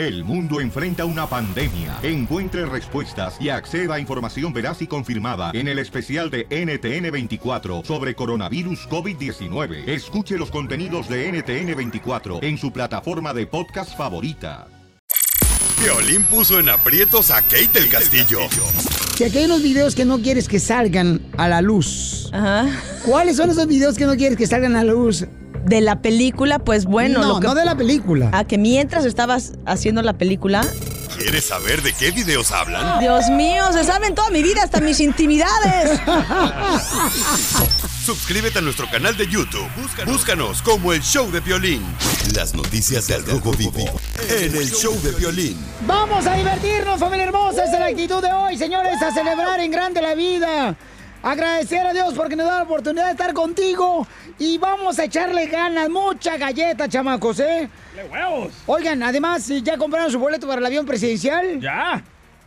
El mundo enfrenta una pandemia. Encuentre respuestas y acceda a información veraz y confirmada en el especial de NTN24 sobre coronavirus COVID-19. Escuche los contenidos de NTN24 en su plataforma de podcast favorita. Violín puso en aprietos a Kate del Castillo. Si aquí hay unos videos que no quieres que salgan a la luz. ¿Cuáles son esos videos que no quieres que salgan a la luz? De la película, pues bueno. No, lo que- no de la película. A que mientras estabas haciendo la película. ¿Quieres saber de qué videos hablan? Dios mío, se saben toda mi vida, hasta mis intimidades. Suscríbete a nuestro canal de YouTube. Búscanos, como el Show de Violín. Las noticias del Rojo Vivo en el Show de Violín. Vamos a divertirnos, familia hermosa. Esa es la actitud de hoy, señores, a celebrar en grande la vida. Agradecer a Dios porque nos da la oportunidad de estar contigo. Y vamos a echarle ganas, mucha galleta, chamacos, ¿eh? huevos! Oigan, además, ¿ya compraron su boleto para el avión presidencial? ¡Ya!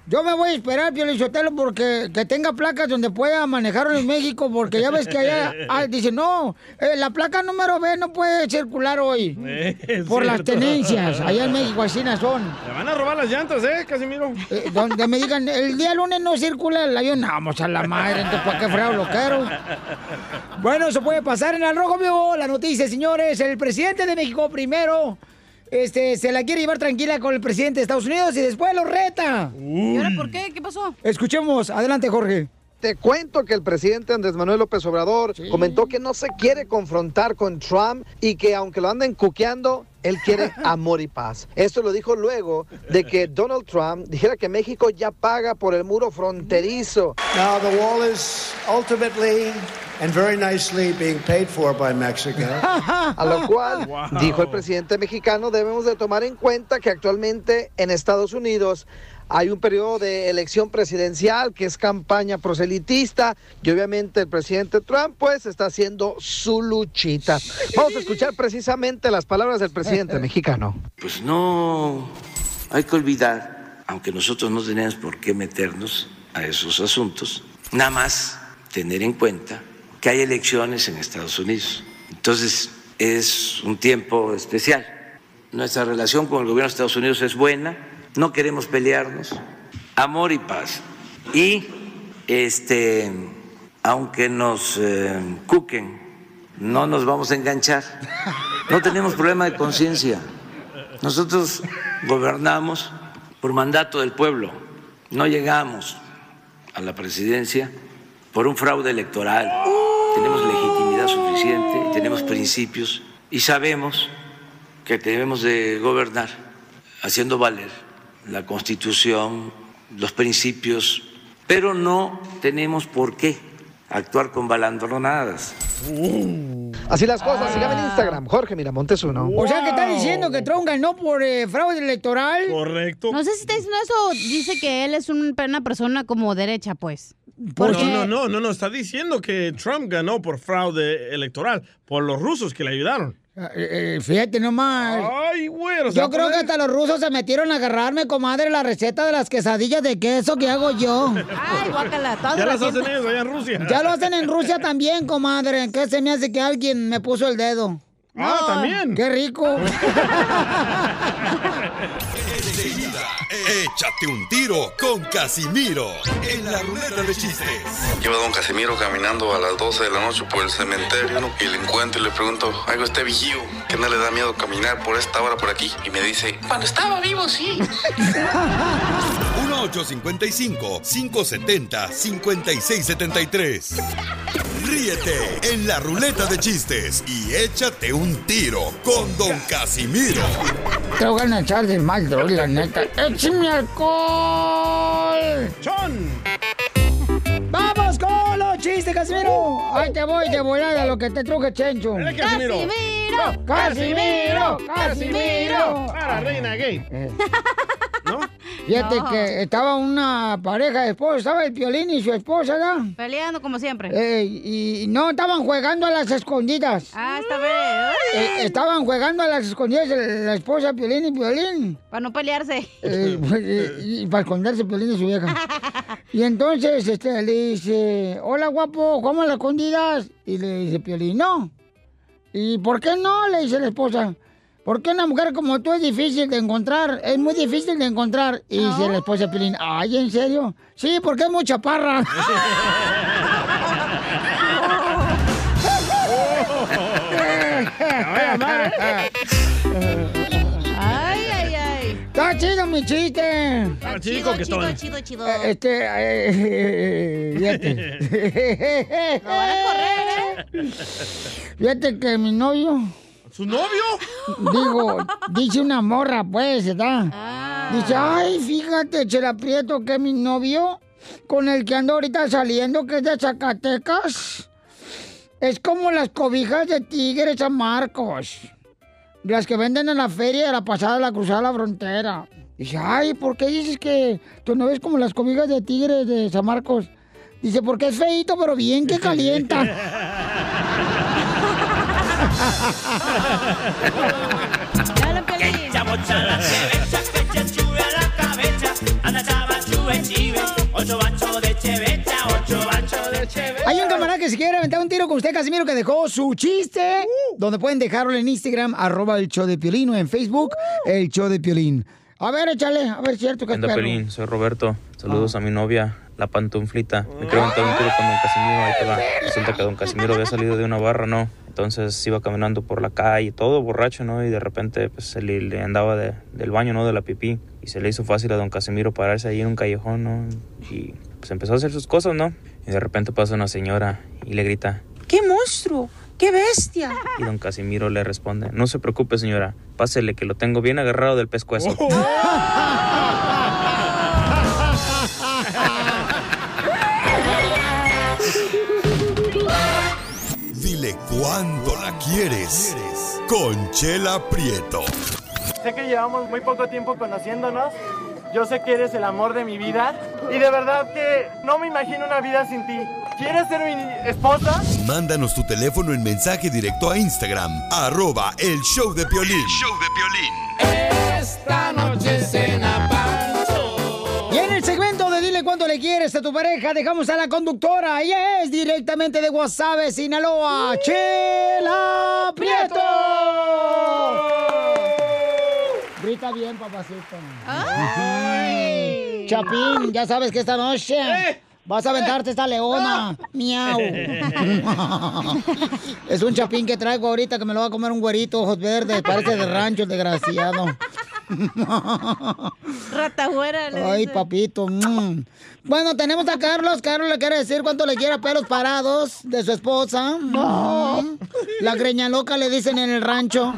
Yo me voy a esperar, Pio Lizotelo, porque que tenga placas donde pueda manejarlo en México, porque ya ves que allá ah, dice, no, eh, la placa número B no puede circular hoy. Eh, por las tenencias, allá en México así no son. Le van a robar las llantas, ¿eh, Casimiro? Eh, donde me digan, el día lunes no circula el avión, vamos a la madre, entonces ¿para qué freo lo quiero? Bueno, eso puede pasar en el Rojo Vivo, la noticia, señores. El presidente de México primero este, se la quiere llevar tranquila con el presidente de Estados Unidos y después lo reta. ¿Y ahora por qué? ¿Qué pasó? Escuchemos, adelante, Jorge. Te cuento que el presidente Andrés Manuel López Obrador comentó que no se quiere confrontar con Trump y que aunque lo anden cuqueando, él quiere amor y paz. Esto lo dijo luego de que Donald Trump dijera que México ya paga por el muro fronterizo. Now, the wall is ultimately and very nicely being paid for by Mexico. A lo cual, dijo el presidente mexicano, debemos de tomar en cuenta que actualmente en Estados Unidos hay un periodo de elección presidencial que es campaña proselitista y obviamente el presidente Trump pues está haciendo su luchita. Vamos a escuchar precisamente las palabras del presidente mexicano. Pues no hay que olvidar, aunque nosotros no tenemos por qué meternos a esos asuntos, nada más tener en cuenta que hay elecciones en Estados Unidos. Entonces es un tiempo especial. Nuestra relación con el gobierno de Estados Unidos es buena, no queremos pelearnos, amor y paz. Y este, aunque nos eh, cuquen, no nos vamos a enganchar. No tenemos problema de conciencia. Nosotros gobernamos por mandato del pueblo, no llegamos a la presidencia por un fraude electoral. Tenemos legitimidad suficiente, tenemos principios y sabemos que debemos de gobernar haciendo valer la Constitución, los principios, pero no tenemos por qué actuar con balandronadas. Así las cosas, sígame en Instagram, Jorge Miramontes uno. O sea que está diciendo que Trump ganó por eh, fraude electoral. Correcto. No sé si está diciendo eso. Dice que él es un- una persona como derecha, pues. No, no, no, no, no, está diciendo que Trump ganó por fraude electoral, por los rusos que le ayudaron. Eh, eh, fíjate nomás. Ay, güey. Yo creo que hasta los rusos se metieron a agarrarme, comadre, la receta de las quesadillas de queso que hago yo. Ay, guácala. todas Ya las hacen ellos allá en Rusia. Ya lo hacen en Rusia también, comadre. ¿Qué se me hace que alguien me puso el dedo? Ah, también. ¡Qué rico! Échate un tiro con Casimiro en la ruleta de chistes. Lleva don Casimiro caminando a las 12 de la noche por el cementerio ¿no? y le encuentro y le pregunto, algo este vigío, que no le da miedo caminar por esta hora por aquí. Y me dice, cuando estaba vivo, sí. 1855-570-5673. Ríete en la ruleta de chistes y échate un tiro con Don Casimiro. Te voy a echar de mal, droga, la neta. ¡Échame alcohol! ¡Chon! ¡Vamos con los chistes, Casimiro! ¡Ahí te voy de volada lo que te truje, Chencho! Dale, Casimiro. ¡Casimiro! ¡Casimiro! Para, reina gay. Fíjate No. que estaba una pareja de esposos, estaba el Piolín y su esposa, ¿no? Peleando como siempre. Eh, y no, estaban jugando a las escondidas. Ah, esta vez. Eh, estaban jugando a las escondidas la esposa Piolín y Piolín. Para no pelearse. Eh, pues, eh, y para esconderse Piolín y su vieja. Y entonces este, le dice, hola guapo, ¿cómo a las escondidas? Y le dice Piolín, no. ¿Y por qué no? Le dice la esposa. ¿Por qué una mujer como tú es difícil de encontrar? Es muy difícil de encontrar. Y dice la esposa Pilín, ay, ¿en serio? Sí, porque es muy chaparra. Ay, ay, ay. Está chido mi chiste. Ah, chico, que chido, estoy. chido, chido. Eh, Este, eh, fíjate. Lo van a correr, ¿eh? Fíjate que mi novio, ¿Su novio? digo, dice una morra, pues, ¿verdad? Dice, ay, fíjate, Chela Prieto, que mi novio, con el que ando ahorita saliendo, que es de Zacatecas, es como las cobijas de tigres San Marcos. Las que venden en la feria de la pasada de la cruzada de la frontera. Dice, ay, ¿por qué dices que tu novio es como las cobijas de tigres de San Marcos? Dice, porque es feito, pero bien que calienta. Piolín. Hay un camarada que se quiere aventar un tiro con usted, Casimiro, que dejó su chiste. Donde pueden dejarlo en Instagram, arroba el show de Piolín, o en Facebook, el show de Piolín. A ver, échale, a ver, cierto que Anda, perro. Pelín, soy Roberto. Saludos a mi novia, la pantuflita. Me quiero aventar un tiro con don Casimiro, ahí te va. Resulta que don Casimiro había salido de una barra, ¿no? Entonces iba caminando por la calle, todo borracho, ¿no? Y de repente, pues, se le, le andaba de- del baño, ¿no? De la pipí. Y se le hizo fácil a don Casimiro pararse ahí en un callejón, ¿no? Y pues empezó a hacer sus cosas, ¿no? Y de repente pasa una señora y le grita, ¡Qué monstruo! ¡Qué bestia! y don Casimiro le responde, no se preocupe, señora, pásele que lo tengo bien agarrado del pescuezo. Dile cuándo la quieres. Conchela Prieto. Sé que llevamos muy poco tiempo conociéndonos. Yo sé que eres el amor de mi vida. Y de verdad que no me imagino una vida sin ti. ¿Quieres ser mi esposa? Mándanos tu teléfono en mensaje directo a Instagram, arroba el show de Piolín. Esta noche cena Dile cuánto le quieres a tu pareja, dejamos a la conductora. Ella es directamente de Guasave, Sinaloa, Chela Prieto. Grita bien, papacito. Ay. Chapín, ya sabes que esta noche vas a aventarte esta leona. Miau. es un chapín que traigo ahorita que me lo va a comer un güerito, ojos verdes, parece de rancho, el desgraciado. Ratagüera, le Ay, dice. papito. mm. Bueno, tenemos a Carlos. Carlos le quiere decir cuánto le quiere a pelos parados de su esposa. Mm. La greña loca le dicen en el rancho.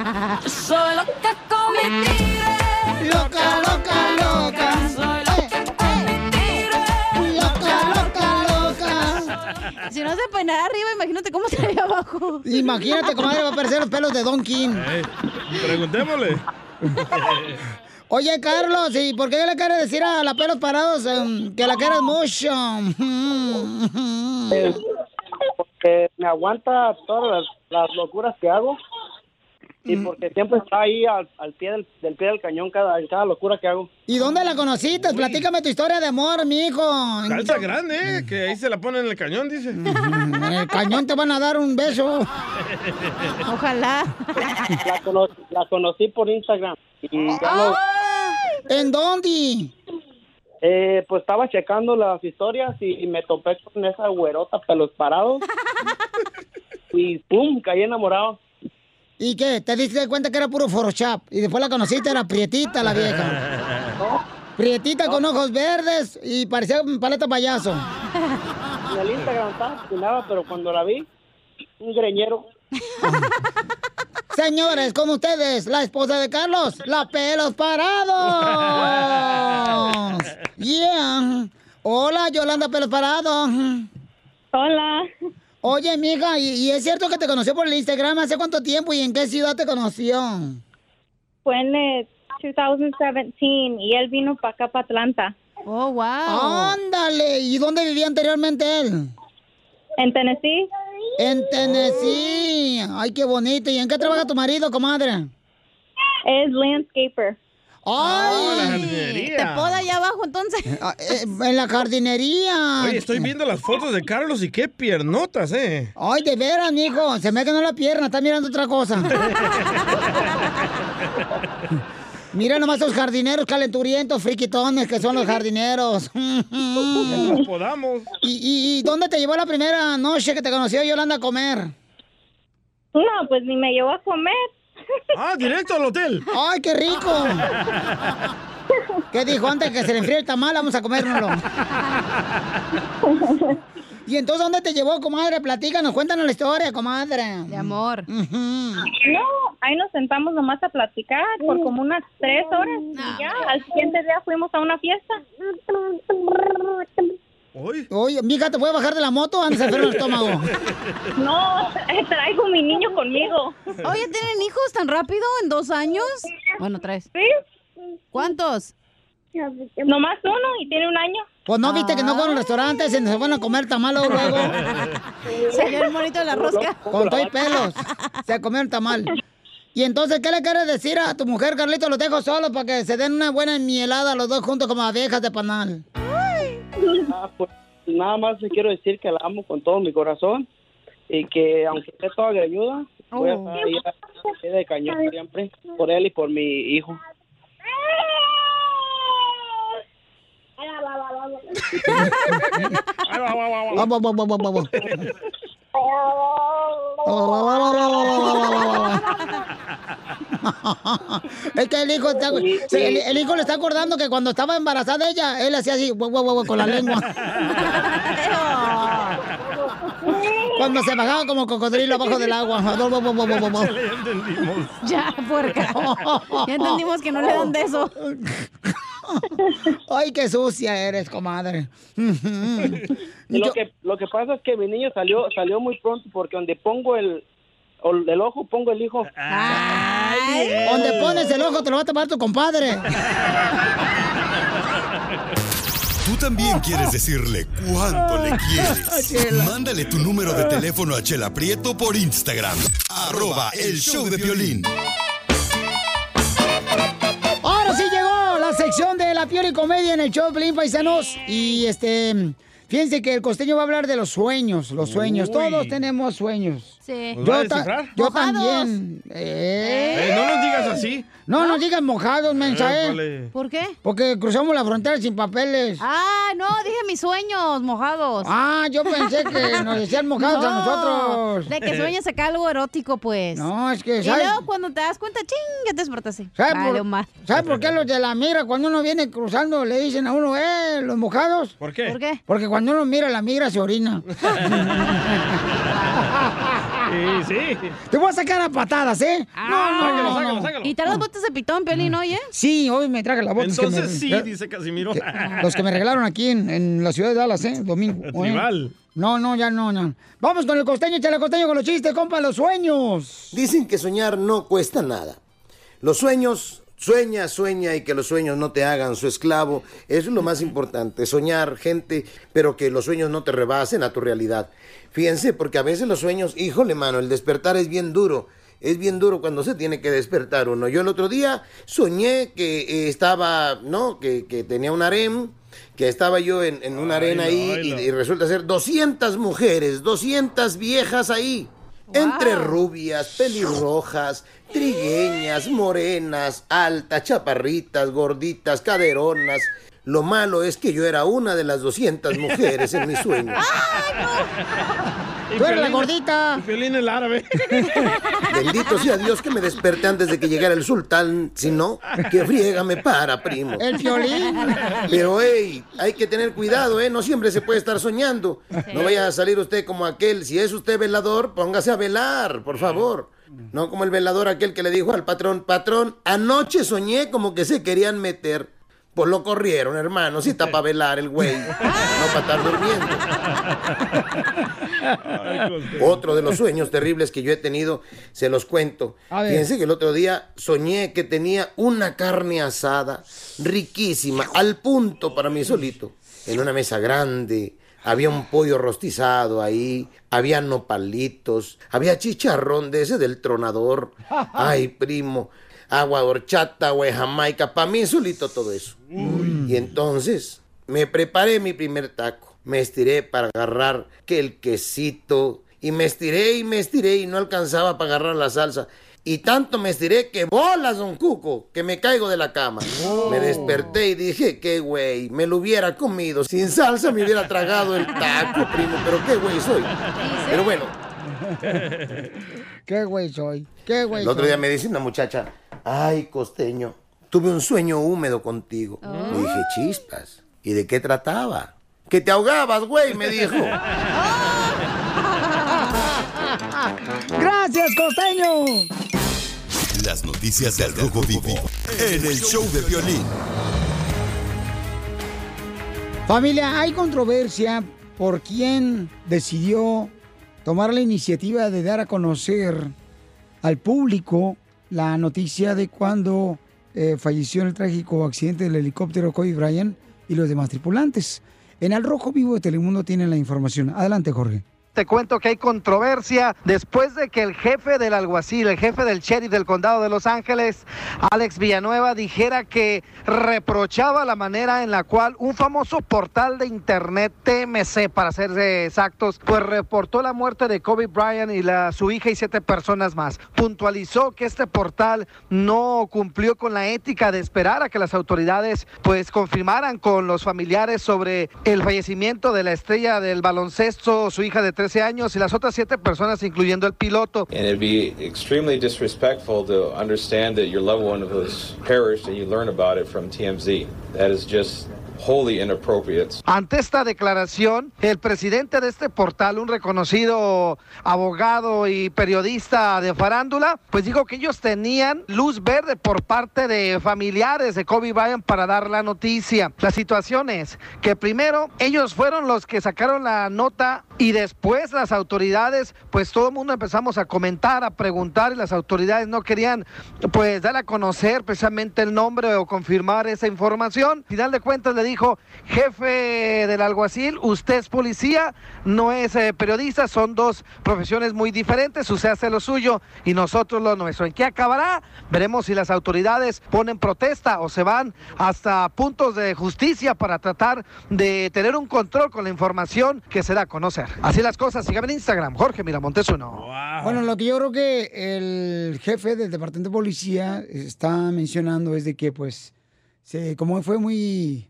Soy loca con mi tigre. Loca, loca, loca. Soy loca con mi tigre. Loca, loca, loca. Si no se peinara arriba, imagínate cómo estaría abajo. Imagínate, comadre, va a aparecer los pelos de Don King. Eh, preguntémosle. Oye, Carlos, ¿y por qué le quiere decir a la pelos parados em, que la quieres mucho? Porque me aguanta todas las locuras que hago. Y porque siempre está ahí al, al pie del, del pie del cañón cada, en cada locura que hago. ¿Y dónde la conociste? Platícame tu historia de amor, mi hijo. Calza grande, eh, que ahí se la ponen en el cañón, dice. En el cañón te van a dar un beso. Ojalá. La, cono- la conocí por Instagram. Y ya no- ¿En dónde? Eh, pues estaba checando las historias y, y me topé con esa güerota pelos parados. y pum, caí enamorado. ¿Y qué? ¿Te diste cuenta que era puro Photoshop? Y después la conociste, era prietita la vieja. Prietita con ojos verdes y parecía un paleta payaso. En el Instagram estaba fascinada, pero cuando la vi, un greñero. Señores, con ustedes, la esposa de Carlos, la pelos parados. Yeah. Hola, Yolanda Pelos Parados. Hola. Oye, mija, ¿y, y es cierto que te conoció por el Instagram? ¿Hace cuánto tiempo y en qué ciudad te conoció? Fue en el 2017 y él vino para acá, para Atlanta. Oh, wow. Ándale, ¿y dónde vivía anteriormente él? En Tennessee. En Tennessee. Ay, qué bonito. ¿Y en qué trabaja tu marido, comadre? Es landscaper. Ay, jardinería. Te poda allá abajo entonces. Ah, eh, en la jardinería. Oye, estoy viendo las fotos de Carlos y qué piernotas, ¿eh? Ay, de veras, mijo. Se me quedó la pierna, está mirando otra cosa. Mira nomás esos jardineros calenturientos, friquitones que son los jardineros. Los podamos. ¿Y, y, y dónde te llevó la primera noche que te conoció Yolanda a comer? No, pues ni me llevó a comer. Ah, directo al hotel. ¡Ay, qué rico! ¿Qué dijo antes que se le enfríe el tamal? Vamos a comérnoslo. ¿Y entonces dónde te llevó, comadre? Platícanos, cuéntanos la historia, comadre. De amor. No, ahí nos sentamos nomás a platicar por como unas tres horas y ya. Al siguiente día fuimos a una fiesta. Oye, mija, ¿te puedes bajar de la moto? Antes enferma el estómago. No, traigo mi niño conmigo. Oye, ¿tienen hijos tan rápido en dos años? Bueno, tres. Sí. ¿Cuántos? Nomás uno y tiene un año. Pues no viste que no fueron a restaurantes, se se fueron a comer tamal luego. el monito de la rosca. Con todo y pelos. Se comieron tamal. Y entonces, ¿qué le quieres decir a tu mujer, Carlito? Los dejo solos para que se den una buena mielada los dos juntos como abejas de panal. Ah, pues, nada más le quiero decir que la amo con todo mi corazón y que aunque esté toda greñuda, voy a Oh. estar ahí a pie de cañón siempre por él y por mi hijo. Vamos, vamos, vamos, vamos. Es que el hijo, está- el hijo le está acordando que cuando estaba embarazada ella, él hacía así, guau, guau, guau, con la lengua. Cuando se bajaba como cocodrilo abajo del agua. Ya, puerca. Ya entendimos que no le dan de eso. Ay, qué sucia eres, comadre. Y lo que lo que pasa es que mi niño salió salió muy pronto porque donde pongo el el ojo pongo el hijo. Donde pones el ojo te lo va a tomar tu compadre. Tú también quieres decirle cuánto le quieres. Chela. Mándale tu número de teléfono a Chela Prieto por Instagram. Arroba el show de violín. Sección de la piel y comedia en el show de Pelín Paisanos. Y este, fíjense que el costeño va a hablar de los sueños, los sueños. Uy. Todos tenemos sueños. Sí. ¿Nos va a Yo, ta- yo también. Eh. Eh, no nos digas así. No, nos digan mojados, mensaje. Épale. ¿Por qué? Porque cruzamos la frontera sin papeles. Ah, no, dije mis sueños mojados. Ah, yo pensé que nos decían mojados a No, nosotros. De que sueñas acá algo erótico, pues. No, es que, Y ¿sabes? luego cuando te das cuenta, ching, ya te despertaste. ¿Sabe Vale, por. ¿sabe por qué los de la migra, cuando uno viene cruzando, le dicen a uno, eh, los mojados? ¿Por qué? ¿Por qué? Porque cuando uno mira la migra se orina. Sí, sí. Te voy a sacar a patadas, ¿eh? Ah, sácalo, sácalo, sácalo. ¿Y te las botas de pitón, Piolín, oye? Sí, hoy me traje la botas Entonces que sí, me, dice Casimiro. Los que me regalaron aquí en, en la ciudad de Dallas, ¿eh? Domingo. El ¿eh? tribal. No, no, ya no, no. Vamos con el costeño, échale costeño con los chistes, compa, los sueños. Dicen que soñar no cuesta nada. Los sueños, sueña, sueña y que los sueños no te hagan su esclavo. Eso es lo más importante, soñar, gente, pero que los sueños no te rebasen a tu realidad. Fíjense, porque a veces los sueños, híjole, mano, el despertar es bien duro. Es bien duro cuando se tiene que despertar uno. Yo el otro día soñé que eh, estaba, ¿no? Que, que tenía un harem, que estaba yo en, en una arena ahí y, y resulta ser 200 mujeres, 200 viejas ahí. Entre rubias, pelirrojas, trigueñas, morenas, altas, chaparritas, gorditas, caderonas. Lo malo es que yo era una de las 200 mujeres en mis sueños. Y Tú eres la Piolín- gordita. Y Piolín el árabe. Bendito sea Dios que me desperté antes de que llegara el sultán. Si no, que friega me para, primo. El violín. Pero, hey, hay que tener cuidado, ¿eh? No siempre se puede estar soñando. No vaya a salir usted como aquel. Si es usted velador, póngase a velar, por favor. No como el velador aquel que le dijo al patrón, patrón, anoche soñé como que se querían meter. Pues lo corrieron, hermano. Si está para velar el güey. No para estar durmiendo. Otro de los sueños terribles que yo he tenido, se los cuento. Fíjense que el otro día soñé que tenía una carne asada riquísima, al punto para mí solito, en una mesa grande. Había un pollo rostizado ahí, había nopalitos, había chicharrón de ese del tronador. Ay, primo. agua horchata, agua de jamaica, para mí solito todo eso. Y entonces me preparé mi primer taco. Me estiré para agarrar que el quesito. Y me estiré y me estiré y no alcanzaba para agarrar la salsa. Y tanto me estiré que bolas, don Cuco, que me caigo de la cama. Me desperté y dije, qué güey, me lo hubiera comido. Sin salsa me hubiera tragado el taco, primo, pero qué güey soy. Pero bueno, Qué güey soy. Qué güey el otro soy. día me dice una muchacha, ay, costeño, tuve un sueño húmedo contigo. Le dije, chispas. ¿Y de qué trataba? Que te ahogabas, güey, me dijo. Gracias, costeño. Las noticias del Rojo Vivo en el show de violín. Familia, hay controversia por quién decidió tomar la iniciativa de dar a conocer al público la noticia de cuando eh, falleció en el trágico accidente del helicóptero Kobe Bryant y los demás tripulantes. En Al Rojo Vivo de Telemundo tienen la información. Adelante, Jorge. Te cuento que hay controversia después de que el jefe del alguacil, el jefe del sheriff del condado de Los Ángeles, Alex Villanueva, dijera que reprochaba la manera en la cual un famoso portal de internet, TMC para ser exactos, pues reportó la muerte de Kobe Bryant y su hija y siete personas más. Puntualizó que este portal no cumplió con la ética de esperar a que las autoridades pues confirmaran con los familiares sobre el fallecimiento de la estrella del baloncesto, su hija de 13 años y las otras siete personas, incluyendo el piloto. And it'd be extremely disrespectful to understand that your loved one was perished and you learn about it from TMZ. That is just wholly inappropriate. Ante esta declaración, el presidente de este portal, un reconocido abogado y periodista de farándula, pues dijo que ellos tenían luz verde por parte de familiares de Kobe Bryant para dar la noticia. La situación es que primero ellos fueron los que sacaron la nota y después las autoridades, pues todo el mundo empezamos a comentar, a preguntar y las autoridades no querían pues dar a conocer precisamente el nombre o confirmar esa información. Final de cuentas le dijo, jefe del alguacil, usted es policía, no es eh, periodista, son dos profesiones muy diferentes, usted hace lo suyo y nosotros lo nuestro. ¿En qué acabará? Veremos si las autoridades ponen protesta o se van hasta puntos de justicia para tratar de tener un control con la información que se da a conocer. Así las cosas, síganme en Instagram, Jorge Miramontes uno. Bueno, lo que yo creo que el jefe del departamento de policía está mencionando es de que, pues, se, como fue muy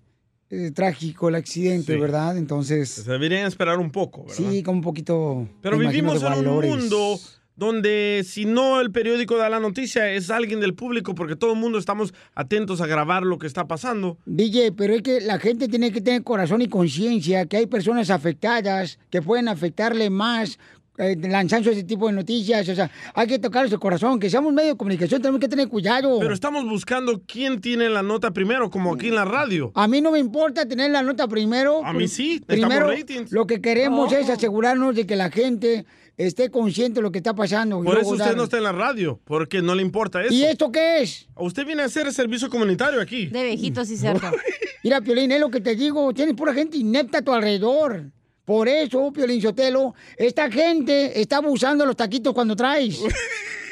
eh, trágico el accidente, Sí. ¿verdad? Entonces, Se deberían esperar un poco, ¿verdad? sí, como un poquito. Pero vivimos en un mundo donde si no el periódico da la noticia es alguien del público porque todo el mundo estamos atentos a grabar lo que está pasando. DJ, pero es que la gente tiene que tener corazón y conciencia, que hay personas afectadas que pueden afectarle más eh, lanzando ese tipo de noticias. O sea, hay que tocar su corazón, que seamos medio de comunicación, tenemos que tener cuidado. Pero estamos buscando quién tiene la nota primero, como aquí en la radio. A mí no me importa tener la nota primero. A mí sí, Primero, ratings. lo que queremos Oh. es asegurarnos de que la gente esté consciente de lo que está pasando. y Por eso usted dar- no está en la radio, porque no le importa eso. ¿Y esto qué es? Usted viene a hacer servicio comunitario aquí. De viejitos, sí, cierto. Mira, Piolín, es lo que te digo, tienes pura gente inepta a tu alrededor. Por eso, Piolín Sotelo, esta gente está abusando de los taquitos cuando traes.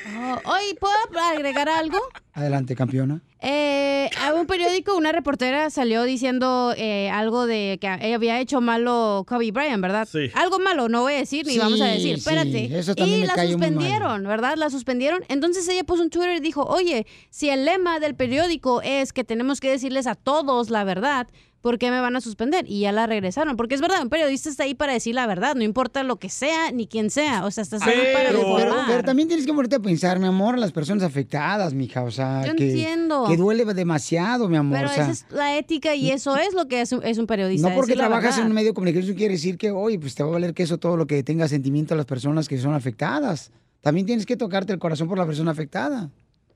Oh, oye, ¿puedo agregar algo? Adelante, campeona. Eh, a un periódico, una reportera salió diciendo eh, algo de que ella había hecho malo Kobe Bryant, ¿verdad? Sí. Algo malo, no voy a decir ni Sí, vamos a decir. sí, Espérate. eso también y me la cayó muy mal. suspendieron, ¿verdad? La suspendieron. Entonces ella puso un Twitter y dijo, oye, si el lema del periódico es que tenemos que decirles a todos la verdad, ¿por qué me van a suspender? Y ya la regresaron. Porque es verdad, un periodista está ahí para decir la verdad, no importa lo que sea ni quién sea. O sea, estás ahí para Pero, pero- informar. pero también tienes que ponerte a pensar, mi amor, las personas afectadas, mija. O sea, Yo que, entiendo. que duele demasiado, mi amor. Pero o sea, esa es la ética y eso es lo que es un, es un periodista. no porque trabajas en un medio de comunicación quiere decir que, oye, pues te va a valer que eso todo lo que tenga sentimiento a las personas que son afectadas. También tienes que tocarte el corazón por la persona afectada.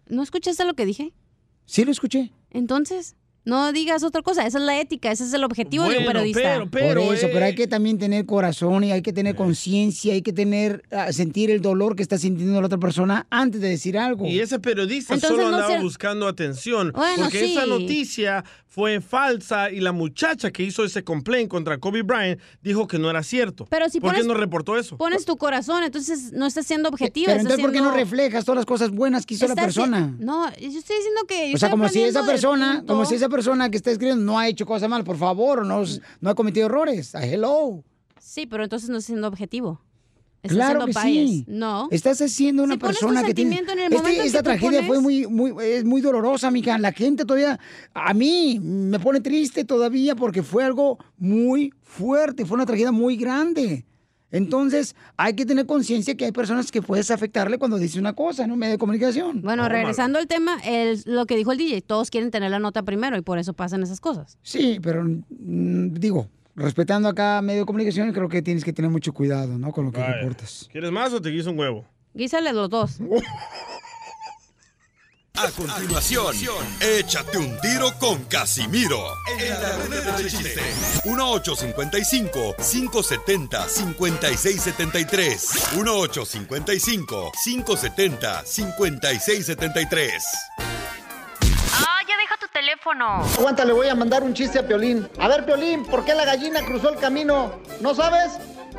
¿No escuchaste lo que dije? Sí, lo escuché. Entonces, No digas otra cosa, esa es la ética, ese es el objetivo de un periodista. Por eso, pero hay que también tener corazón y hay que tener conciencia, hay que tener, ah, sentir el dolor que está sintiendo la otra persona antes de decir algo. Y ese periodista Entonces, solo no andaba se- buscando atención. Bueno, porque sí. esa noticia fue falsa y la muchacha que hizo ese complaint contra Kobe Bryant dijo que no era cierto. Pero si ¿Por qué no reportó eso? Pones tu corazón, entonces no estás siendo objetivo. Pero entonces, ¿por qué no reflejas todas las cosas buenas que hizo la persona? No, yo estoy diciendo que... yo O sea, como si esa persona, como si esa persona que está escribiendo no ha hecho cosas mal, por favor, no, no ha cometido errores. Ah, Hello. Sí, pero entonces no estás siendo objetivo. Estás Claro que siendo sí. No. Estás haciendo una Si persona que tiene. en el Este- esta que tragedia fue pones- muy, muy, es muy dolorosa, mija. La gente todavía, a mí me pone triste todavía porque fue algo muy fuerte, fue una tragedia muy grande. Entonces, hay que tener conciencia que hay personas que puedes afectarle cuando dice una cosa en un medio de comunicación. Bueno, regresando al tema, el- lo que dijo el DJ, todos quieren tener la nota primero y por eso pasan esas cosas. Sí, pero mm, digo, respetando acá medio de comunicación, creo que tienes que tener mucho cuidado, ¿no? Con lo que Vaya. reportas. ¿Quieres más o te guiso un huevo? Guísale a los dos. A continuación, échate un tiro con Casimiro. En la ruleta de chiste. 1855-570-5673. 1855-570-5673. Ah, ya deja tu teléfono. Aguanta, le voy a mandar un chiste a Piolín. A ver, Piolín, ¿por qué la gallina cruzó el camino? ¿No sabes?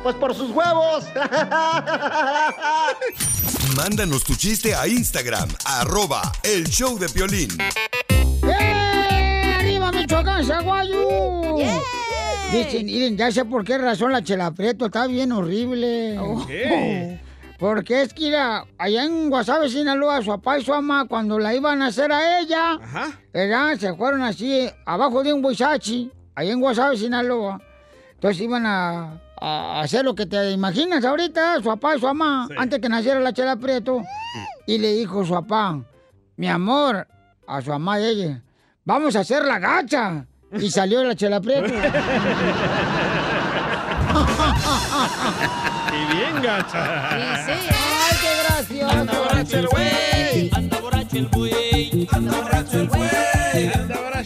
Pues por sus huevos. Mándanos tu chiste a Instagram, arroba el show de Piolín. ¡Eh! ¡Arriba, Michoacán! Dicen, miren, ya sé por qué razón la Chela Prieto está bien horrible. qué? Porque es que mira, allá en Guasave, Sinaloa, su papá y su mamá, cuando la iban a hacer a ella, ¿verdad? se fueron así, abajo de un huizachi, allá en Guasave, Sinaloa. Entonces iban a, a hacer lo que te imaginas ahorita, su papá y su mamá, antes que naciera la Chela Prieto. Y le dijo su papá, mi amor, a su mamá y ella, vamos a hacer la gacha. Y salió la Chela Prieto. Y bien, gacha. ¡Ay, qué Anda borracho el güey. Anda borracho el güey. Anda borracho el güey.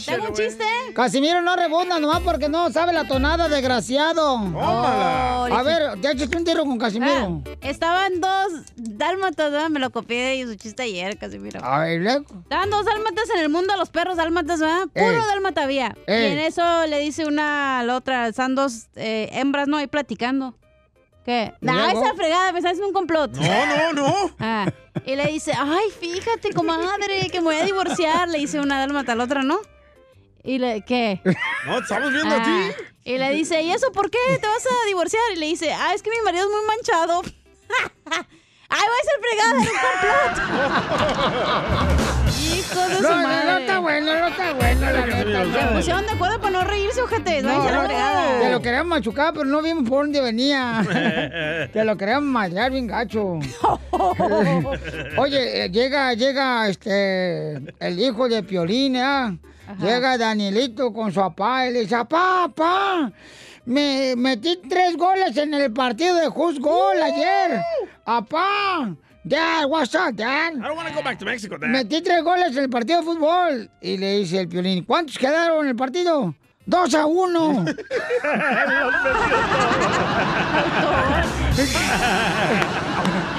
¿Tengo un chiste? Casimiro no rebunda nomás porque no sabe la tonada, desgraciado. Tómala. A ver, te echaste un tiro con Casimiro. Ah, estaban dos dálmatas, ¿verdad? me lo copié de su chiste ayer, Casimiro. A ver, luego. Estaban dos dálmatas en el mundo, los perros dálmatas, ¿verdad? Puro dálmata había. Y en eso le dice una a la otra, están dos eh, hembras, ¿no? Ahí platicando. ¿Qué? ¿Y No, luego? esa fregada, me haciendo un complot. No, no, no. Ah, y le dice, ay, fíjate, comadre, que me voy a divorciar. Le dice una dálmata a la otra, ¿no? Y le, ¿qué? No, te estamos viendo a Ah, ti. Y le dice, ¿y eso por qué te vas a divorciar? Y le dice, ah, es que mi marido es muy manchado. ¡Ay, voy a ser fregada! ¡Era un complot! Hijos de No, su no, madre. no está bueno, no está bueno, la neta. Se no. pusieron de acuerdo para no reírse, ojete. No, no, fregada. Te lo queríamos machucar, pero no vimos por dónde venía. Te lo queríamos madrear bien gacho. Oye, eh, llega, llega este el hijo de Piolín, ¿ah? Llega Danielito con su papá y le dice, papá, papá, me metí tres goles en el partido de Just Goal ayer. Papá, Dad, what's up, Dad? I don't want to go back to Mexico, Dad. Metí tres goles en el partido de fútbol. Y le dice el Piolín, ¿cuántos quedaron en el partido? Dos a uno.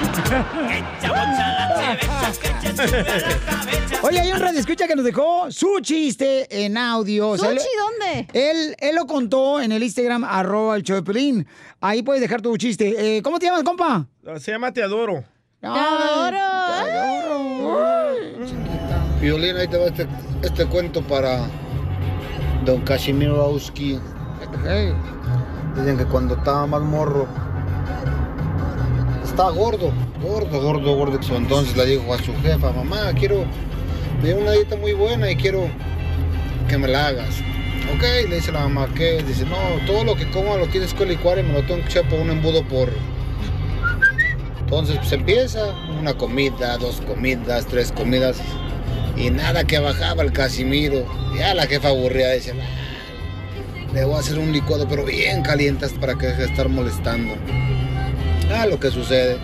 Oye, hay un radio escucha que nos dejó su chiste en audio. O sea, ¿Sushi él- dónde? Él, él lo contó en el Instagram, arroba el Piolín. Ahí puedes dejar tu chiste. Eh, ¿Cómo te llamas, compa? Se llama Te Adoro. Te adoro. Te adoro. Violín, ahí te va este, este cuento para don Casimiro Auski. Dicen que cuando estaba más morro, estaba gordo, gordo, gordo, gordo. Entonces le dijo a su jefa, mamá, quiero pedir una dieta muy buena y quiero que me la hagas. Ok, le dice la mamá, ¿qué? Dice, no, todo lo que como lo tienes que licuar y me lo tengo que echar por un embudo por... Entonces pues empieza una comida, dos comidas, tres comidas y nada que bajaba el Casimiro. Ya la jefa aburrida dice, "Ah, le voy a hacer un licuado pero bien caliente para que deje de estar molestando. Ah, lo que sucede.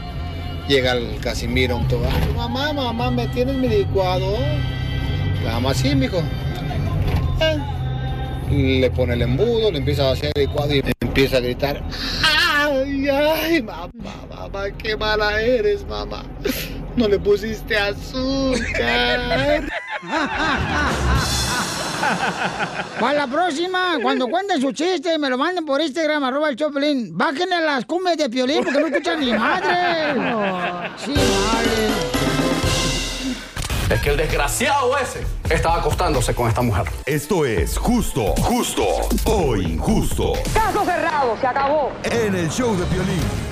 Llega el Casimiro, todo, "Ay, mamá, mamá, ¿me tienes mi licuado? La mamá, sí, mijo. Eh, le pone el embudo, le empieza a hacer el licuado y empieza a gritar. Ay, ay, mamá, mamá, qué mala eres, mamá. No le pusiste azúcar. Para la próxima, cuando cuenten su chiste, me lo manden por Instagram, arroba el Choplin. Bájenle las cumbres de Piolín porque no escuchan ni madre. Sí, madre. Es que el desgraciado ese estaba acostándose con esta mujer. Esto es justo, justo o injusto. Caso cerrado, se acabó. En el show de Piolín.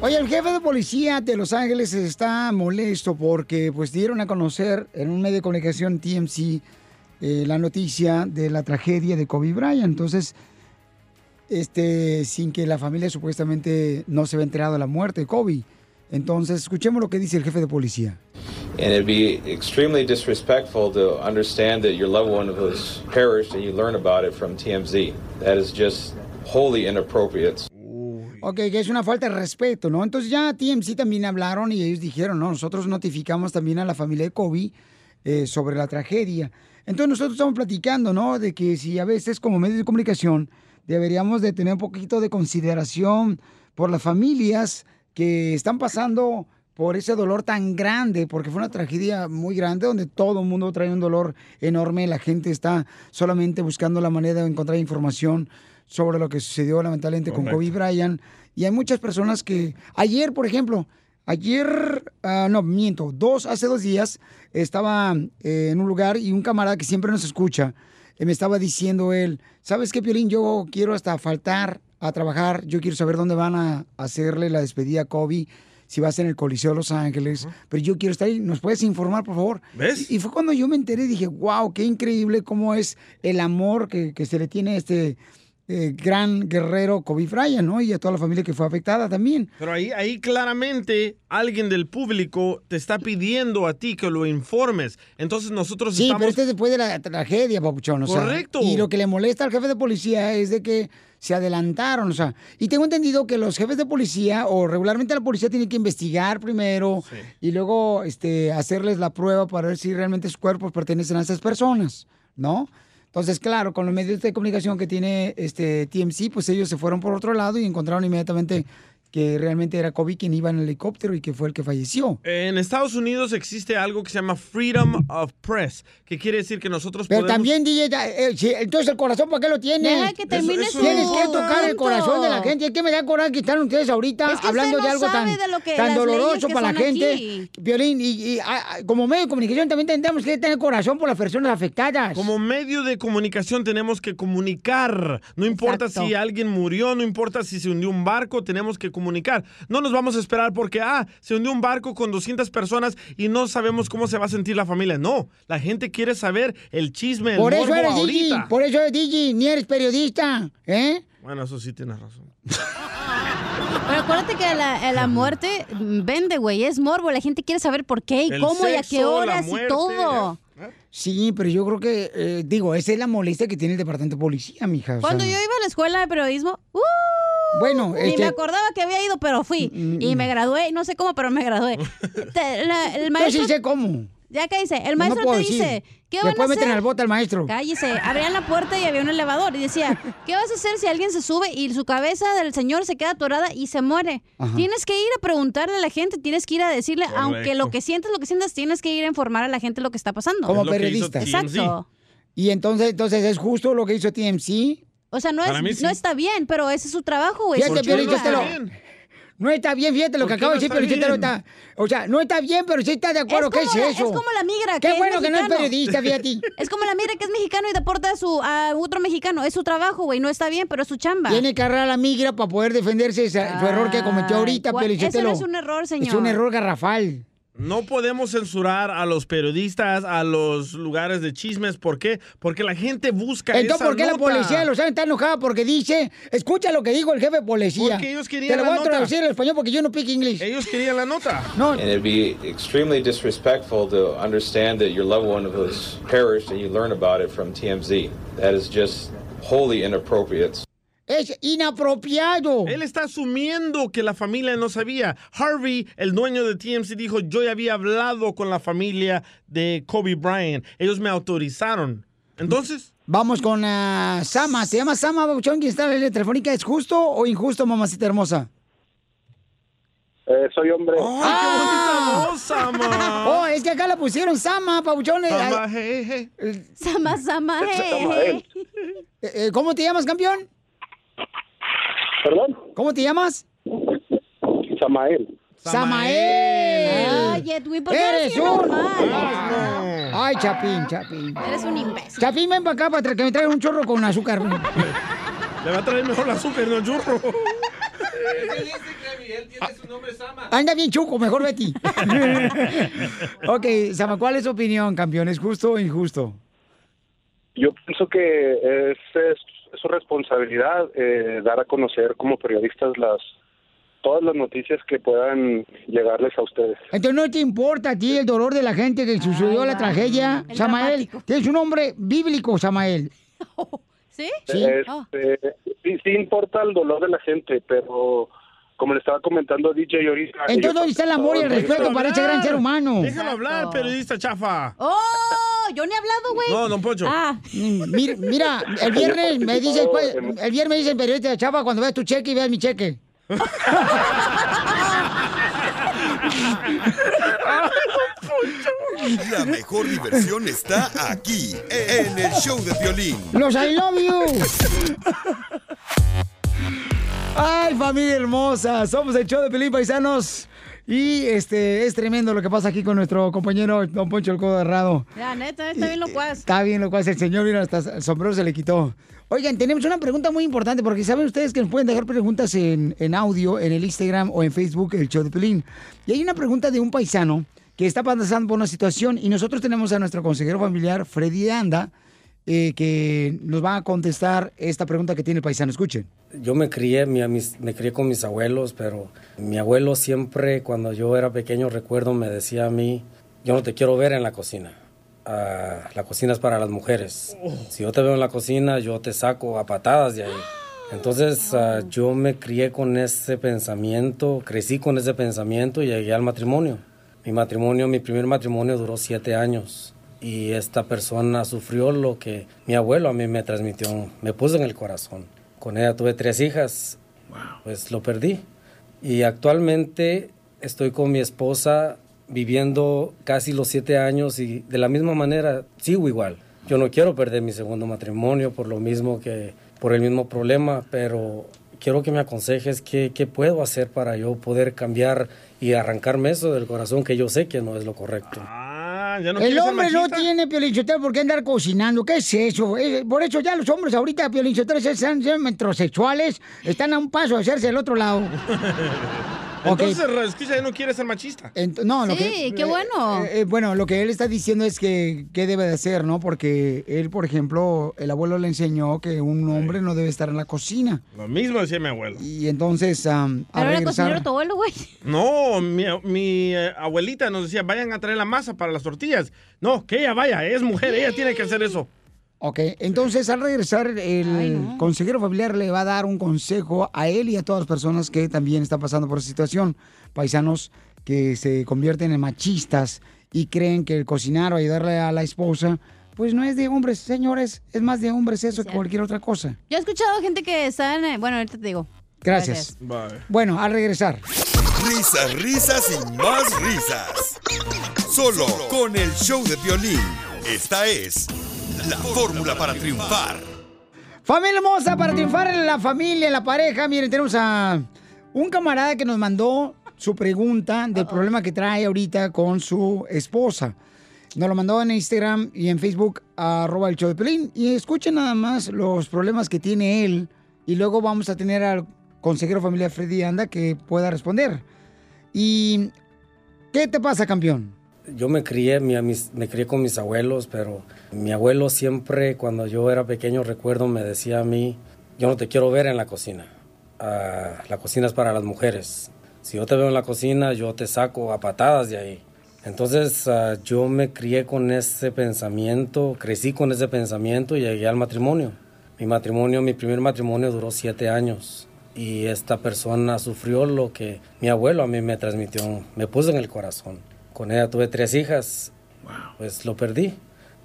Oye, el jefe de policía de Los Ángeles está molesto porque pues dieron a conocer en un medio de comunicación TMC eh, la noticia de la tragedia de Kobe Bryant. Entonces, este, sin que la familia supuestamente no se había enterado de la muerte de Kobe. Entonces, escuchemos lo que dice el jefe de policía. And it'd be extremely disrespectful to understand that your loved one was perished and you learn about it from TMZ. That is just wholly inappropriate. Ok, que es una falta de respeto, ¿no? Entonces ya TMC también hablaron y ellos dijeron, no, nosotros notificamos también a la familia de Kobe eh, sobre la tragedia. Entonces nosotros estamos platicando, ¿no? De que si a veces como medios de comunicación deberíamos de tener un poquito de consideración por las familias que están pasando por ese dolor tan grande, porque fue una tragedia muy grande donde todo el mundo trae un dolor enorme, la gente está solamente buscando la manera de encontrar información sobre lo que sucedió lamentablemente con Kobe Bryant. Y hay muchas personas que, ayer, por ejemplo, ayer, ah, no, miento, dos, hace dos días, estaba eh, en un lugar y un camarada que siempre nos escucha, eh, me estaba diciendo él, ¿sabes qué, Piolín? Yo quiero hasta faltar a trabajar, yo quiero saber dónde van a hacerle la despedida a Kobe, si va a ser en el Coliseo de Los Ángeles, pero yo quiero estar ahí, ¿nos puedes informar, por favor? ¿Ves? Y, y fue cuando yo me enteré y dije, wow, qué increíble cómo es el amor que, que se le tiene a este eh, gran guerrero Kobe Bryant, ¿no? Y a toda la familia que fue afectada también. Pero ahí, ahí claramente alguien del público te está pidiendo a ti que lo informes. Entonces nosotros Sí, estamos... pero este es después de la tragedia, papuchón. O sea, Correcto. y lo que le molesta al jefe de policía es de que se adelantaron, o sea. Y tengo entendido que los jefes de policía, o regularmente la policía tiene que investigar primero y luego este, hacerles la prueba para ver si realmente sus cuerpos pertenecen a esas personas, ¿no? Entonces, claro, con los medios de comunicación que tiene este TMC, pues ellos se fueron por otro lado y encontraron inmediatamente que realmente era Kobe quien iba en el helicóptero y que fue el que falleció. En Estados Unidos existe algo que se llama Freedom of Press, que quiere decir que nosotros Pero podemos... también, DJ, eh, si- entonces el corazón, ¿para qué lo tiene? Deja que termine Eso- su Tienes que tocar el corazón de la gente. Es que me da coraje que están ustedes ahorita Es que hablando de algo tan, sabe de lo que- tan doloroso para la gente. aquí. Violín, y, y, ah, ah, como medio de comunicación también tendríamos que tener corazón por las personas afectadas. Como medio de comunicación tenemos que comunicar. No importa Exacto. si alguien murió, no importa si se hundió un barco, tenemos que comunicar. No nos vamos a esperar porque, ah, se hundió un barco con 200 personas y no sabemos cómo se va a sentir la familia. No, la gente quiere saber el chisme, el por eso eres ahorita. DJ, por eso eres DJ, ni eres periodista, ¿eh? Bueno, eso sí tienes razón. Pero acuérdate que la, la muerte vende, güey. Es morbo. La gente quiere saber por qué y El cómo y a qué horas y todo. Sí, pero yo creo que, eh, digo, esa es la molestia que tiene el departamento de policía, mija. o Cuando sea. yo iba a la escuela de periodismo, ¡uh! Bueno, Ni este- me acordaba que había ido, pero fui. Y me gradué. No sé cómo, pero me gradué. Te- la- el maestro... Yo sí sé cómo. Ya que dice, el No maestro te decir. dice, ¿qué van a Después hacer? meten al bote al maestro. Cállese. Abrían la puerta y había un elevador y decía, ¿qué vas a hacer si alguien se sube y su cabeza del señor se queda atorada y se muere? Ajá. Tienes que ir a preguntarle a la gente, tienes que ir a decirle, Correcto. aunque lo que sientes, lo que sientas, tienes que ir a informar a la gente lo que está pasando. Como periodista. Exacto. Y entonces, entonces es justo lo que hizo TMC. O sea, no, Para mí es, sí. no está bien, pero ese es su trabajo, güey. Fíjate, Piolín, yo te lo- No está bien, fíjate lo ¿Por que qué acabo no de decir, está pero bien? está. O sea, no está bien, pero sí está de acuerdo. ¿Qué es como la- eso? Es como la migra. Qué que es bueno que no es mexicano. periodista, fíjate. Es como la migra que es mexicano y deporta a, su, a otro mexicano. Es su trabajo, güey. No está bien, pero es su chamba. Tiene que agarrar a la migra para poder defenderse de su error que cometió ahorita, Ese Sotelo. no es un error, señor. Es un error garrafal. No podemos censurar a los periodistas, a los lugares de chismes. ¿Por qué? Porque la gente busca Entonces, esa ¿por qué la nota. policía de Los Ángeles está enojada? Porque dice, escucha lo que dijo el jefe de policía. Porque ellos querían Te lo la voy a nota. traducir al español porque yo no pico inglés. Ellos querían la nota. No. And it'd be extremely disrespectful to understand that your loved one was perished and you learn about it from TMZ. That is just wholly inappropriate. Es inapropiado. Él está asumiendo que la familia no sabía. Harvey, el dueño de TMC, dijo, yo ya había hablado con la familia de Kobe Bryant. Ellos me autorizaron. Entonces... Vamos con ah, Sama. ¿Se llama Sama, Babuchón? ¿Quién está en la línea telefónica? ¿Es justo o injusto, mamacita hermosa? Eh, soy hombre. ¡Ah! voz, Sama! Oh, es que acá la pusieron Sama, Pabuchón. Eh, Sama, hey, hey. Sama, Sama, Samael. eh, eh, ¿Cómo te llamas, campeón? ¿Perdón? ¿Cómo te llamas? Samael. Samael. Ay, Edwin, ¿por qué Eres normal? Ay, Chapín, Chapín. Eres un imbécil. Chapín, ven para acá para que me traiga un chorro con azúcar. Le va a traer mejor el azúcar, no el churro. Anda bien chuco, mejor Betty. ok, Sama, ¿cuál es tu opinión, campeón? ¿Es justo o injusto? Yo pienso que es su responsabilidad eh, dar a conocer como periodistas las todas las noticias que puedan llegarles a ustedes. Entonces no te importa a ti el dolor de la gente que sucedió la tragedia, El Samael. Tienes un nombre bíblico, Samael. ¿Sí? Sí. Este, sí, sí importa el dolor de la gente, pero como le estaba comentando a DJ ahorita... Entonces, ¿dónde está el amor y el respeto para ese gran ser humano? Déjalo hablar, periodista chafa. ¡Oh! Yo ni he hablado, güey. No, don Poncho. Ah. Mira, mira, el viernes me dice después, el viernes me dice el periodista de Chapa cuando veas tu cheque y veas mi cheque. La mejor diversión está aquí, en el show de violín. Los I love you. Ay, familia hermosa, somos el show de Pelín Paisanos. Y este es tremendo lo que pasa aquí con nuestro compañero Don Poncho el Codo Herrado. La neta, está bien locuaz. Está bien lo que hace el señor, mira, hasta el sombrero se le quitó. Oigan, tenemos una pregunta muy importante porque saben ustedes que nos pueden dejar preguntas en, en audio, en el Instagram o en Facebook, el show de Pelín. Y hay una pregunta de un paisano que está pasando por una situación y nosotros tenemos a nuestro consejero familiar, Freddy Anda, eh, que nos va a contestar esta pregunta que tiene el paisano. Escuchen. Yo me crié, me crié con mis abuelos, pero mi abuelo siempre, cuando yo era pequeño, recuerdo, me decía a mí, yo no te quiero ver en la cocina. Ah, la cocina es para las mujeres. Si yo te veo en la cocina, yo te saco a patadas de ahí. Entonces ah, yo me crié con ese pensamiento, crecí con ese pensamiento y llegué al matrimonio. Mi matrimonio, mi primer matrimonio duró siete años y esta persona sufrió lo que mi abuelo a mí me transmitió, me puso en el corazón. Con ella tuve tres hijas, pues lo perdí. Y actualmente estoy con mi esposa viviendo casi los siete años y de la misma manera sigo igual. Yo no quiero perder mi segundo matrimonio por lo mismo que, por el mismo problema, pero quiero que me aconsejes qué, qué puedo hacer para yo poder cambiar y arrancarme eso del corazón que yo sé que no es lo correcto. Ah, ya no el hombre no tiene Piolinchotero por qué andar cocinando. ¿Qué es eso? Eh, por eso ya los hombres ahorita Piolinchotero sean, sean metrosexuales, están a un paso de hacerse del otro lado. Entonces, Escucha, ya no quiere ser machista. Ent- no, lo Sí, que, qué bueno. eh, eh, bueno, lo que él está diciendo es que qué debe de hacer, ¿no? Porque él, por ejemplo, el abuelo le enseñó que un hombre no debe estar en la cocina. Lo mismo decía mi abuelo. Y entonces, a Pero era regresar... cocinero tu abuelo, güey. No, mi, mi, eh, abuelita nos decía, vayan a traer la masa para las tortillas. No, que ella vaya, es mujer, ella tiene que hacer eso. Ok, entonces al regresar el consejero familiar le va a dar un consejo a él y a todas las personas que también están pasando por esa situación. Paisanos que se convierten en machistas y creen que el cocinar o ayudarle a la esposa, pues no es de hombres, señores, es más de hombres eso que cualquier otra cosa. Yo he escuchado gente que está en... eh, Bueno, ahorita te digo. Gracias. Bueno, al regresar. Risas, risas y más risas. Solo con el show de violín. Esta es la fórmula para triunfar. Familia hermosa, para triunfar en la familia, en la pareja, miren, tenemos a un camarada que nos mandó su pregunta del problema que trae ahorita con su esposa. Nos lo mandó en Instagram y en Facebook, arroba el show de Pelín. Y escuchen nada más los problemas que tiene él. Y luego vamos a tener al consejero familiar Freddy Anda que pueda responder. ¿Y qué te pasa, campeón? Yo me crié, me crié con mis abuelos, pero mi abuelo siempre, cuando yo era pequeño, recuerdo, me decía a mí, yo no te quiero ver en la cocina. Ah, la cocina es para las mujeres. Si yo te veo en la cocina, yo te saco a patadas de ahí. Entonces ah, yo me crié con ese pensamiento, crecí con ese pensamiento y llegué al matrimonio. Mi matrimonio, mi primer matrimonio duró siete años y esta persona sufrió lo que mi abuelo a mí me transmitió, me puso en el corazón. Con ella tuve tres hijas, pues lo perdí.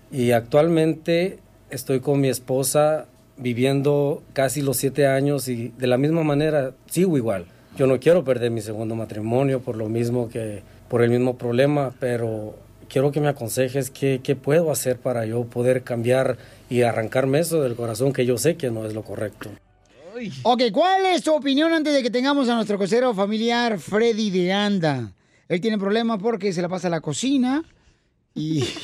Y actualmente estoy con mi esposa viviendo casi los siete años y de la misma manera sigo igual. Yo no quiero perder mi segundo matrimonio por lo mismo que, por el mismo problema, pero quiero que me aconsejes qué, qué puedo hacer para yo poder cambiar y arrancarme eso del corazón que yo sé que no es lo correcto. Ok, ¿cuál es tu opinión antes de que tengamos a nuestro consejero familiar Freddy de Anda? Él tiene problemas porque se la pasa a la cocina y...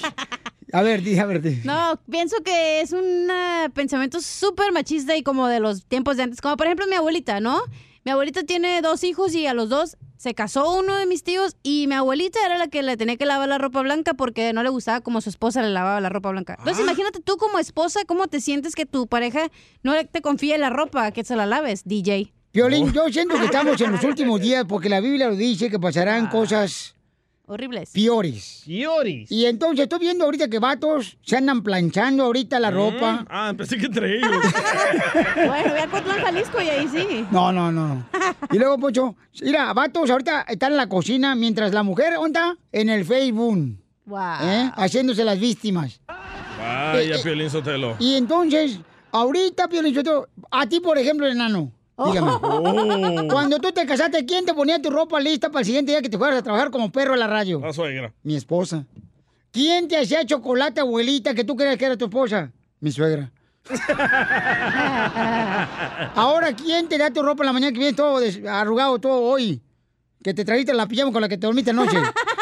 A ver, di, a ver, di. No, pienso que es un ah, pensamiento súper machista y como de los tiempos de antes. Como por ejemplo mi abuelita, ¿no? Mi abuelita tiene dos hijos y a los dos se casó uno de mis tíos y mi abuelita era la que le tenía que lavar la ropa blanca porque no le gustaba como su esposa le lavaba la ropa blanca. Entonces imagínate tú como esposa, ¿cómo te sientes que tu pareja no te confíe la ropa, que se la laves, DJ? Violín, yo siento que estamos en los últimos días porque la Biblia lo dice que pasarán cosas Horribles. piores. Piores. Y entonces estoy viendo ahorita que vatos se andan planchando ahorita la ropa. Ah, pensé que entre ellos. bueno, voy a Cotlán, Jalisco y ahí sí. No, no, no. Y luego, Pocho, mira, vatos ahorita están en la cocina mientras la mujer, ¿dónde está? En el Facebook. Wow. ¿eh? Haciéndose las víctimas. Vaya, Piolín Sotelo. Y entonces, ahorita, Piolín Sotelo, a ti, por ejemplo, enano, dígame. Oh. Cuando tú te casaste, ¿quién te ponía tu ropa lista para el siguiente día que te fueras a trabajar como perro a la radio? La suegra. Mi esposa. ¿Quién te hacía chocolate, abuelita, que tú creías que era tu esposa? Mi suegra. Ahora, ¿quién te da tu ropa en la mañana que vienes todo arrugado todo hoy? Que te trajiste la pijama con la que te dormiste anoche.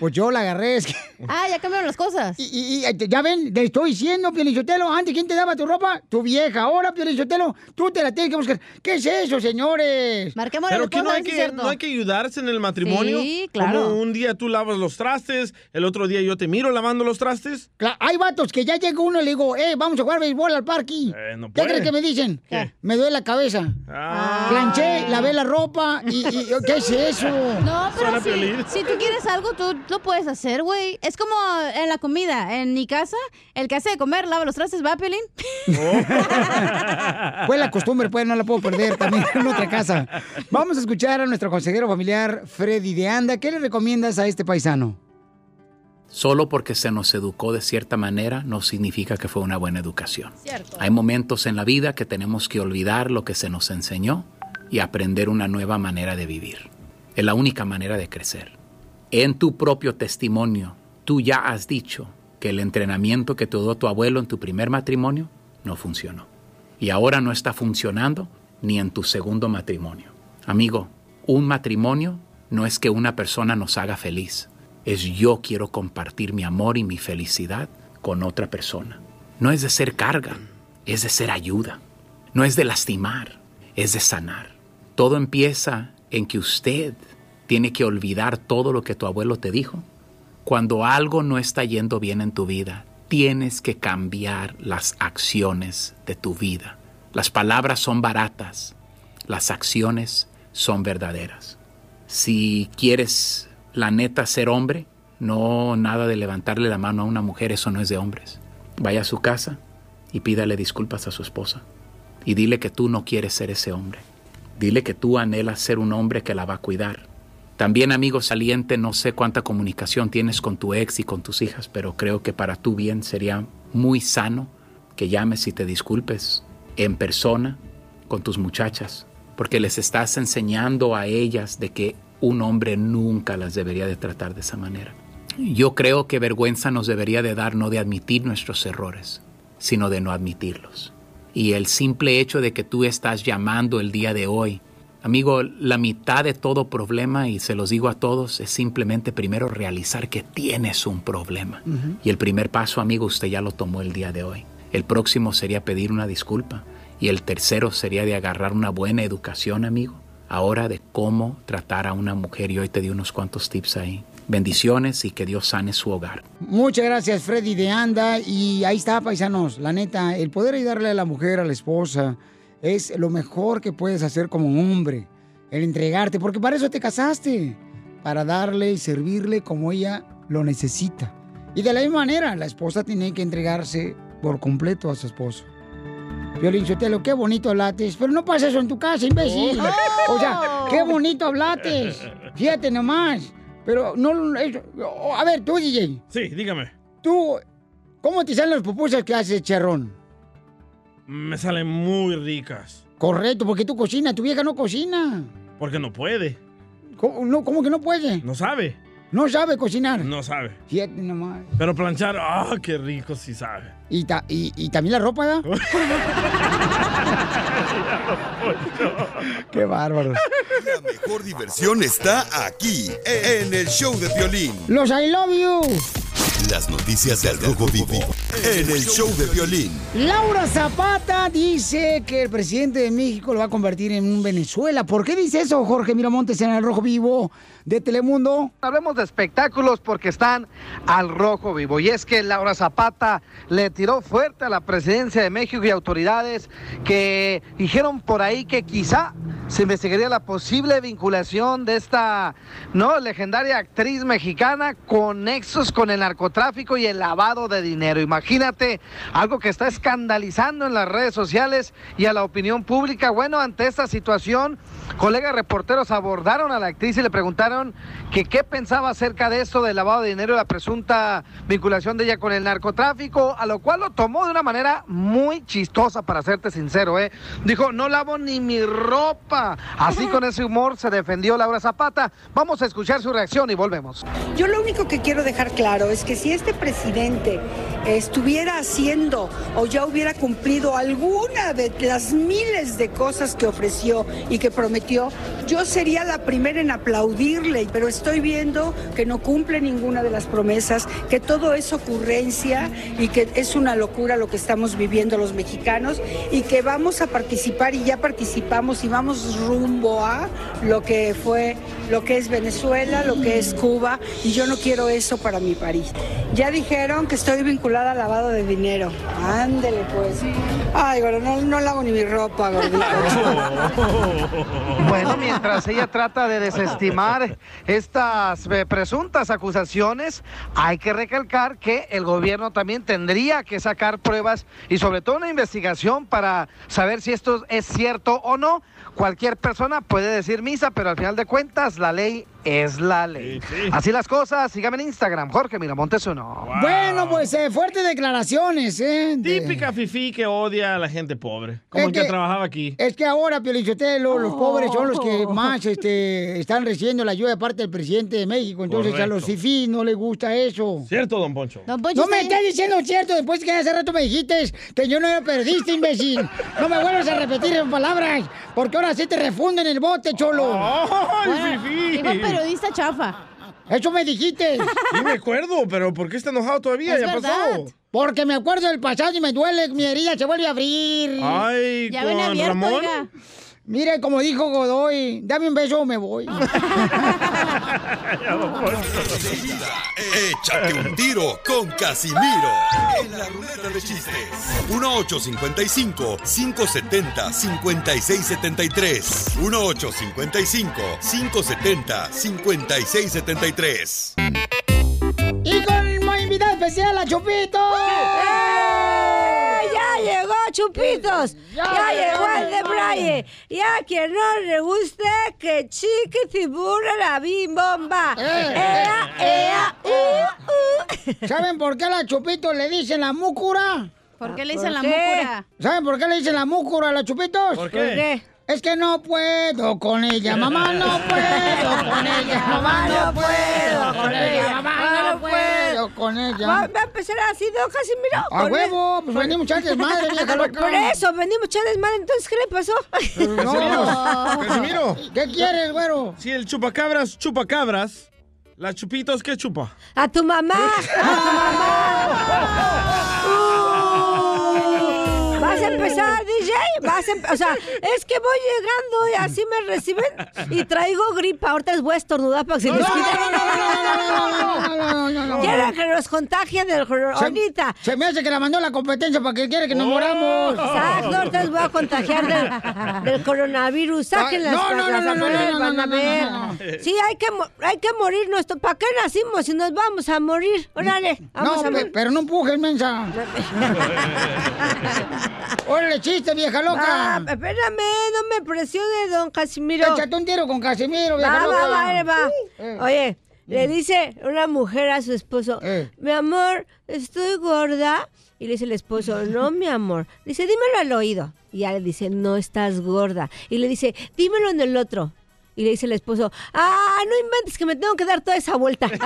Pues yo la agarré, es que... Ah, ya cambiaron las cosas. Y, y- y, ya ven, te estoy diciendo, Pielichotelo, antes, ¿quién te daba tu ropa? Tu vieja. Ahora, Pielichotelo, tú te la tienes que buscar. ¿Qué es eso, señores? Marquemos Pero que no hay que, no hay que ayudarse en el matrimonio. Sí, claro. Como un día tú lavas los trastes, el otro día yo te miro lavando los trastes. Cla- Hay vatos que ya llega uno y le digo, eh, vamos a jugar béisbol al parque. Eh, no ¿Qué crees que me dicen? ¿Qué? Me duele la cabeza. Ah. Planché, lavé la ropa y, y- ¿qué es eso? No, pero si, si tú quieres algo, tú lo puedes hacer, güey. Es como en la comida. En mi casa, el que hace de comer lava los trastes, ¿va, Piolín? Pues la costumbre, pues no la puedo perder también en otra casa. Vamos a escuchar a nuestro consejero familiar Freddy de Anda. ¿Qué le recomiendas a este paisano? Solo porque se nos educó de cierta manera no significa que fue una buena educación. Cierto. Hay momentos en la vida que tenemos que olvidar lo que se nos enseñó y aprender una nueva manera de vivir. Es la única manera de crecer. En tu propio testimonio, tú ya has dicho que el entrenamiento que te dio tu abuelo en tu primer matrimonio no funcionó. Y ahora no está funcionando ni en tu segundo matrimonio. Amigo, un matrimonio no es que una persona nos haga feliz. Es yo quiero compartir mi amor y mi felicidad con otra persona. No es de ser carga, es de ser ayuda. No es de lastimar, es de sanar. Todo empieza en que usted tiene que olvidar todo lo que tu abuelo te dijo. Cuando algo no está yendo bien en tu vida, tienes que cambiar las acciones de tu vida. Las palabras son baratas, las acciones son verdaderas. Si quieres la neta ser hombre, no nada de levantarle la mano a una mujer, eso no es de hombres. Vaya a su casa y pídale disculpas a su esposa. Y dile que tú no quieres ser ese hombre. Dile que tú anhelas ser un hombre que la va a cuidar. También, amigo saliente, no sé cuánta comunicación tienes con tu ex y con tus hijas, pero creo que para tu bien sería muy sano que llames y te disculpes en persona con tus muchachas, porque les estás enseñando a ellas de que un hombre nunca las debería de tratar de esa manera. Yo creo que vergüenza nos debería de dar no de admitir nuestros errores, sino de no admitirlos. Y el simple hecho de que tú estás llamando el día de hoy, amigo, la mitad de todo problema, y se los digo a todos, es simplemente primero realizar que tienes un problema. Y el primer paso, amigo, usted ya lo tomó el día de hoy. El próximo sería pedir una disculpa. Y el tercero sería de agarrar una buena educación, amigo. Ahora de cómo tratar a una mujer. Y hoy te di unos cuantos tips ahí. Bendiciones y que Dios sane su hogar. Muchas gracias, Freddy de Anda. Y ahí está, paisanos. La neta, el poder ayudarle a la mujer, a la esposa, es lo mejor que puedes hacer como hombre. El entregarte, porque para eso te casaste. Para darle y servirle como ella lo necesita. Y de la misma manera, la esposa tiene que entregarse por completo a su esposo. Violín Sotelo, qué bonito hablates. Pero no pasa eso en tu casa, imbécil. O sea, qué bonito hablates. Fíjate nomás. Pero no... eso- A ver, tú, DJ. Sí, dígame. Tú ¿Cómo te salen las pupusas que haces, Cherrón? Me salen muy ricas. Correcto, porque tú cocinas, tu vieja no cocina. Porque no puede. ¿Cómo, no, ¿cómo que no puede? No sabe. No sabe cocinar. No sabe. Fíjate nomás. Pero planchar, ah, qué rico sí sabe. Y, ta- y, y también la ropa, ¿verdad? Qué bárbaro. La mejor diversión está aquí, en el show de violín. Los I love you. Las noticias del Rojo Vivo en el show de violín. Laura Zapata dice que el presidente de México lo va a convertir en un Venezuela. ¿Por qué dice eso, Jorge Miramontes, en el Rojo Vivo de Telemundo? Hablemos de espectáculos porque están al rojo vivo. Y es que Laura Zapata le tiró fuerte a la presidencia de México y autoridades que dijeron por ahí que quizá se investigaría la posible vinculación de esta no legendaria actriz mexicana con nexos con el narcotráfico y el lavado de dinero. Imagínate algo que está escandalizando en las redes sociales y a la opinión pública. Bueno, ante esta situación, colegas reporteros abordaron a la actriz y le preguntaron que qué pensaba acerca de esto del lavado de dinero y la presunta vinculación de ella con el narcotráfico, a lo cual lo tomó de una manera muy chistosa, para serte sincero, ¿eh? Dijo, no lavo ni mi ropa. Así con ese humor se defendió Laura Zapata. Vamos a escuchar su reacción y volvemos. Yo lo único que quiero dejar claro es que si este presidente estuviera haciendo o ya hubiera cumplido alguna de las miles de cosas que ofreció y que prometió, yo sería la primera en aplaudirle, pero estoy viendo que no cumple ninguna de las promesas, que todo es ocurrencia y que es una locura lo que estamos viviendo los mexicanos y que vamos a participar y ya participamos y vamos rumbo a lo que fue, lo que es Venezuela, lo que es Cuba y yo no quiero eso para mi país. Ya dijeron que estoy vinculada al lavado de dinero. Ándele pues. Ay, gordo, no, lavo ni mi ropa, gordito. Bueno, mientras ella trata de desestimar estas eh, presuntas acusaciones, hay que recalcar que el gobierno también tendría que sacar pruebas y sobre todo una investigación para saber si esto es cierto o no. Cualquier persona puede decir misa, pero al final de cuentas la ley es la ley. Así las cosas, sígame en Instagram, Jorge Miramontes uno. Bueno, pues eh, fuertes declaraciones, ¿eh? de- Típica fifi que odia a la gente pobre. Como Es el que, que- trabajaba aquí. Es que ahora, Piolichotelo, los pobres son los que Oh. más este, están recibiendo la ayuda de parte del presidente de México. Entonces a los fifís no les gusta eso. ¿Cierto, don Poncho? no me estés diciendo cierto después que hace rato me dijiste que yo no era perdiste, imbécil. No me vuelvas a repetir esas palabras, porque ahora sí te refunden el bote, cholo. ¡Ay, fifí! Periodista chafa. Eso me dijiste. Sí me acuerdo, pero ¿por qué está enojado todavía? Es ya verdad. pasó. Porque me acuerdo del pasado y me duele, mi herida se vuelve a abrir. Ay, Ya con Ramón. oiga. Mire, como dijo Godoy, dame un beso o me voy. Échate un tiro con Casimiro en la ruleta de chistes. 1855-570-5673. 1855-570-5673. Y con mi invitada especial, la Chupito. ¡Eh! ¡Ya llegó Chupitos! ¡Ya, llegó el de Braille! Y a quien no le guste, que chique tiburra la bimbomba. ¡Ea, ea, uh, uh! ¿Saben por qué a la Chupito le dicen la múcura? ¿Por qué le dicen la múcura? ¿Saben por qué le dicen la múcura a la Chupitos? ¿Por qué? ¿Por qué? Es que no puedo con ella, mamá, no puedo con ella, mamá, no puedo con ella, mamá, no puedo con ¿Va, ella. va a empezar así, don Casimiro? A huevo, el- pues venimos desmadre, vieja Por- loca. Por eso, venimos a echar desmadre. Entonces, ¿qué le pasó? No. Casimiro. ¿Qué quieres, güero? Si el chupacabras chupa cabras, la chupitos, ¿qué chupa? A tu mamá. A tu mamá. Empezar, DJ. Vas a o sea, es que voy llegando y así me reciben y traigo gripa. Ahorita les voy a estornudar para que se les quite. Quieren que nos contagien del ahorita. Se me hace que la mandó la competencia para que quiere que nos moramos. Exacto, ahorita les voy a contagiar del, del coronavirus. Saquen las, No, no, no, no, no. Sí, hay que, hay que morirnos. ¿Para qué nacimos y nos vamos a morir? Órale, vamos No, a morir. pero no empujes, mensa. Órale, chiste, vieja loca. Ah, espérame, no me presione, don Casimiro. Échate un tiro con Casimiro, vieja Va, loca. va, va, va. Eh. Oye, Le dice una mujer a su esposo, mi amor, estoy gorda. Y le dice el esposo, no, mi amor. Dice, dímelo al oído. Y ya le dice, no estás gorda. Y le dice, dímelo en el otro. Y le dice el esposo, ah, no inventes que me tengo que dar toda esa vuelta.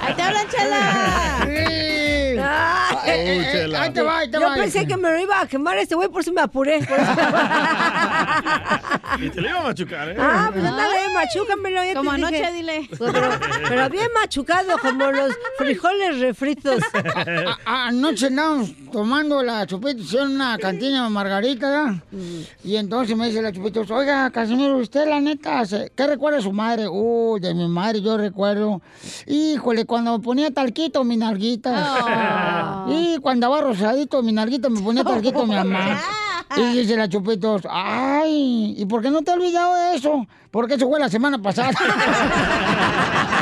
¡Ahí te hablan, Ah, Eh, eh, eh, ahí te va, ahí te Yo va. pensé que me lo iba a quemar este güey, por eso me apuré. Por eso- Y te lo iba a machucar, ¿eh? Ah, pues ándale, machúcamelo. ya te Como dije. anoche, dile. Pero, pero bien machucado, como los frijoles refritos. A- a- Anoche andábamos tomando la chupita en una cantina de Margarita, ¿verdad? Y entonces me dice la chupita, oiga, Casimiro, usted la neta, ¿qué recuerda de su madre? Uy, de mi madre yo recuerdo. Híjole, cuando me ponía talquito mi nalguita. Ah. Y cuando andaba rosadito mi nalguita me ponía talquito mi mamá. Y dice la chupitos, ay, ¿y por qué no te has olvidado de eso? Porque eso fue la semana pasada.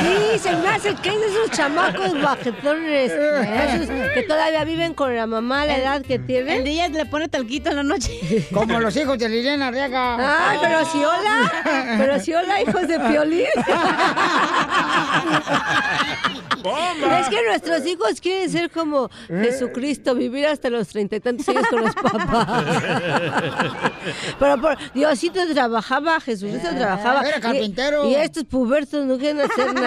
Sí, se me hace que es de esos chamacos bajetones. Esos que todavía viven con la mamá a la edad que tienen. El día le pone talquito en la noche. Como los hijos de Liliana Arriaga. Ay, pero si hola. Pero si hola, hijos de piolín. Es que nuestros hijos quieren ser como Jesucristo, vivir hasta los treinta y tantos años con los papás. Pero por Diosito trabajaba, Jesucristo trabajaba. Era Y- carpintero. Y, estos pubertos no quieren hacer nada.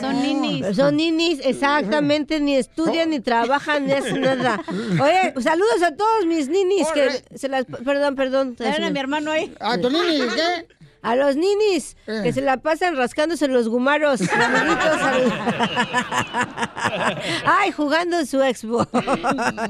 Son ninis. Son ninis, exactamente, ni estudian, ni trabajan, ni hacen nada. Oye, saludos a todos mis ninis que se las... Perdón, perdón. Traen a mi hermano ahí. ¿A tu nini qué? A los ninis, Eh. que se la pasan rascándose los gumaros. al- Ay, jugando su Xbox,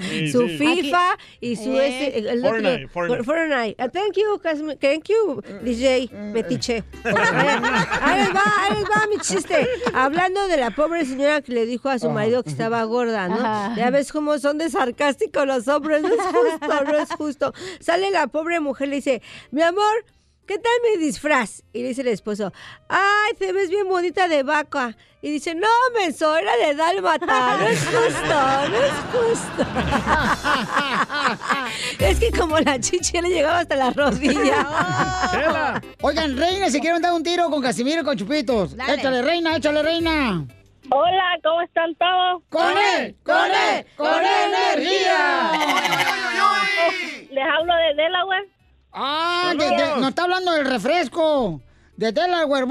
Sí, su sí. FIFA y su... Eh. este, el Fortnite, otro- Fortnite. Fortnite. Ah, thank you, thank you, DJ Metiche. Ahí les va, ahí les va mi chiste. Hablando de la pobre señora que le dijo a su marido que estaba gorda, ¿no? Ajá. Ya ves cómo son de sarcásticos los hombres, no es justo, no es justo. Sale la pobre mujer y le dice, mi amor, ¿qué tal mi disfraz? Y le dice el esposo, ay, te ves bien bonita de vaca. Y dice, no, menso, era de dálmata, no es justo, no es justo. es que como la chichi le llegaba hasta la rodilla. Oigan, Reina, se quieren dar un tiro con Casimiro y con Chupitos. Échale, Reina, échale, Reina. Hola, ¿cómo están todos? ¡Con él! ¡Con él! ¡Con energía! Les hablo de Delaware. Ah, de- de- nos está hablando del refresco. De Delaware,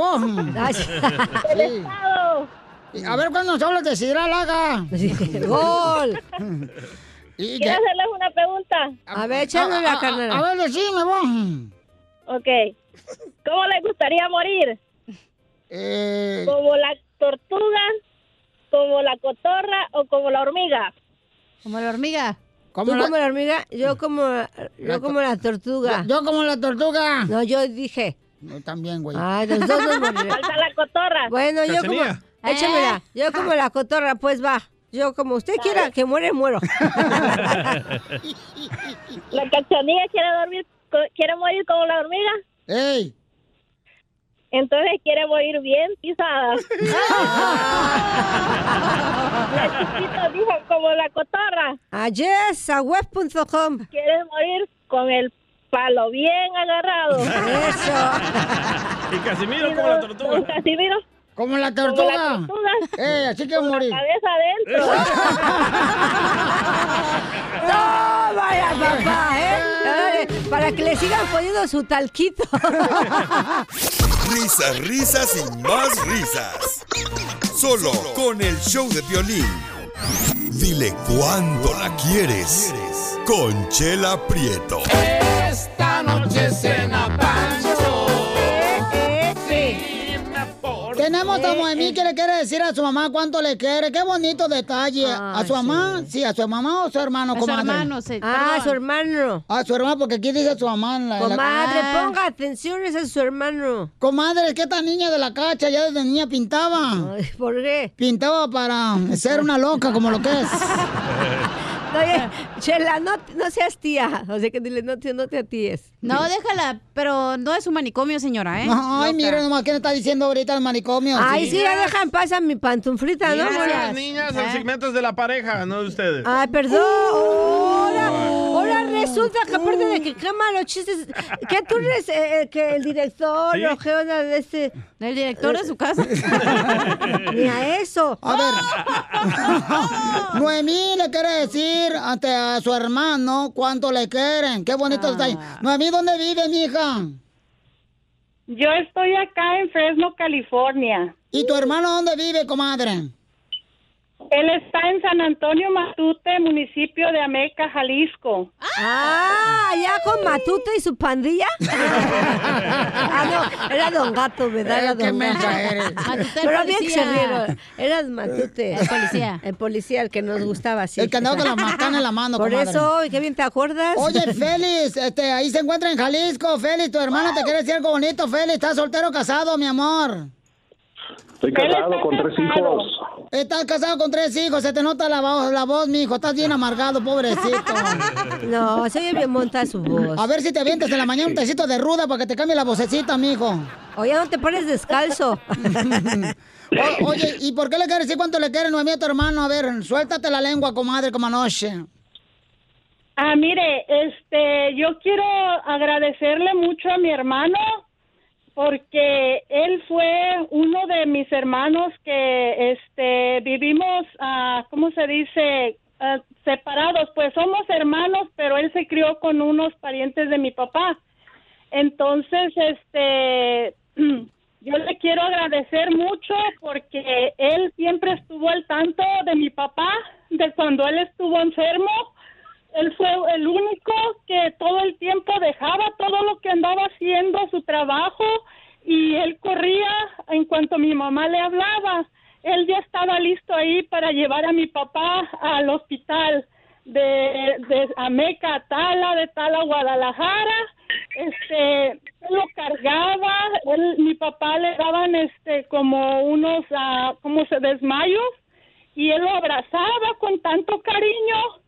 estado. Y A ver, ¿cuándo nos hablas de Sidra Laga? ¡Gol! Y ¿Quiero hacerles una pregunta? A ver, échame la a- carnera. A ver, decime vos. Ok. ¿Cómo les gustaría morir? Eh, ¿Como la tortuga, como la cotorra o como la hormiga? Como la hormiga. Tú la- como la hormiga, yo como, yo como la tortuga. Yo como la tortuga. No, yo dije. Yo también, güey. Ay, los dos nos moriremos. Falta la cotorra. Bueno, yo como... Échamela. Yo como la cotorra, pues va. Yo como usted quiera que muere, muero. ¿La cachanilla quiere dormir, quiere morir como la hormiga? ¡Ey! Entonces quiere morir bien pisada. la chiquita dijo como la cotorra. A yes, a web.com. Quiere morir con el palo bien agarrado. Eso. Y Casimiro como la tortuga. Casimiro. Como la Como tortuga. la tortuga. ¡Eh, así que morir! La cabeza adentro. ¡No, vaya papá, eh! Para que le sigan poniendo su talquito. Risas, risas y más risas. Solo con el show de violín. Dile cuándo la quieres. Conchela Prieto. Esta noche cena Tenemos a Noemí que le quiere decir a su mamá cuánto le quiere. Qué bonito detalle. ¿A su mamá? Sí. a su mamá o su hermano, A su hermano, sí, Ah, perdón. su hermano. A su hermano, porque aquí dice su mamá. en la- en la- Comadre, Ah. ponga atención, ese es su hermano. Comadre, que esta niña de la cacha ya desde niña pintaba. ¿Por qué? Pintaba para ser una loca como lo que es. Oye, Chela, no, no seas tía. O sea que dile, no te, no te atíes. No, déjala, pero no es un manicomio, señora, ¿eh? Ay, Loca. mire nomás, ¿qué le está diciendo ahorita el manicomio? Ay, sí, ya deja en paz a mi pantuflita, ¿no? Niñas, Bueno. niñas, el segmento es de la pareja, no de ustedes. Ay, perdón. Hola, hola, resulta que aparte de que quema los chistes, que tú eres eh, eh, que el director, ¿Sí? o de este... El director de su casa. Ni a eso. A ver, Noemí le quiere decir ante a su hermano cuánto le quieren. Qué bonito está ahí. Noemí, ¿dónde vive, mija? Yo estoy acá en Fresno, California. ¿Y tu hermano dónde vive, comadre? Él está en San Antonio Matute, municipio de Ameca, Jalisco. Ah, ya con Matute y su pandilla. ah, no, era Don Gato, ¿verdad? Era Eh, qué Don Gato. Pero bien que se rieron. Eras Matute. El policía. El policía, el que nos gustaba, sí. El que andaba con la macana en la mano, Por comadre. eso, y qué bien te acuerdas. Oye, Félix, este, ahí se encuentra en Jalisco. Félix, tu hermano te quiere decir algo bonito. Félix, ¿estás soltero o casado, mi amor? Estoy casado con tres hijos. Estás casado con tres hijos, se te nota la voz, la voz, mi hijo. Estás bien amargado, pobrecito. No, se oye bien monta su voz. A ver si te avientas en la mañana un tecito de ruda para que te cambie la vocecita, mijo. Oye, no te pones descalzo. O- oye, ¿y por qué le quieres decir cuánto le quieres Noemí a tu hermano? A ver, suéltate la lengua, comadre, como anoche. Ah, mire, este, yo quiero agradecerle mucho a mi hermano porque él fue uno de mis hermanos que, este, vivimos, ah, ¿cómo se dice? Ah, separados, pues somos hermanos, pero él se crió con unos parientes de mi papá. Entonces, este, yo le quiero agradecer mucho porque él siempre estuvo al tanto de mi papá, de cuando él estuvo enfermo. Él fue el único que todo el tiempo dejaba todo lo que andaba haciendo, su trabajo, y él corría en cuanto mi mamá le hablaba. Él ya estaba listo ahí para llevar a mi papá al hospital de, de Ameca Tala, de Tala Guadalajara. Este, lo cargaba, él, mi papá le daban este como unos, ah, como se desmayos, y él lo abrazaba con tanto cariño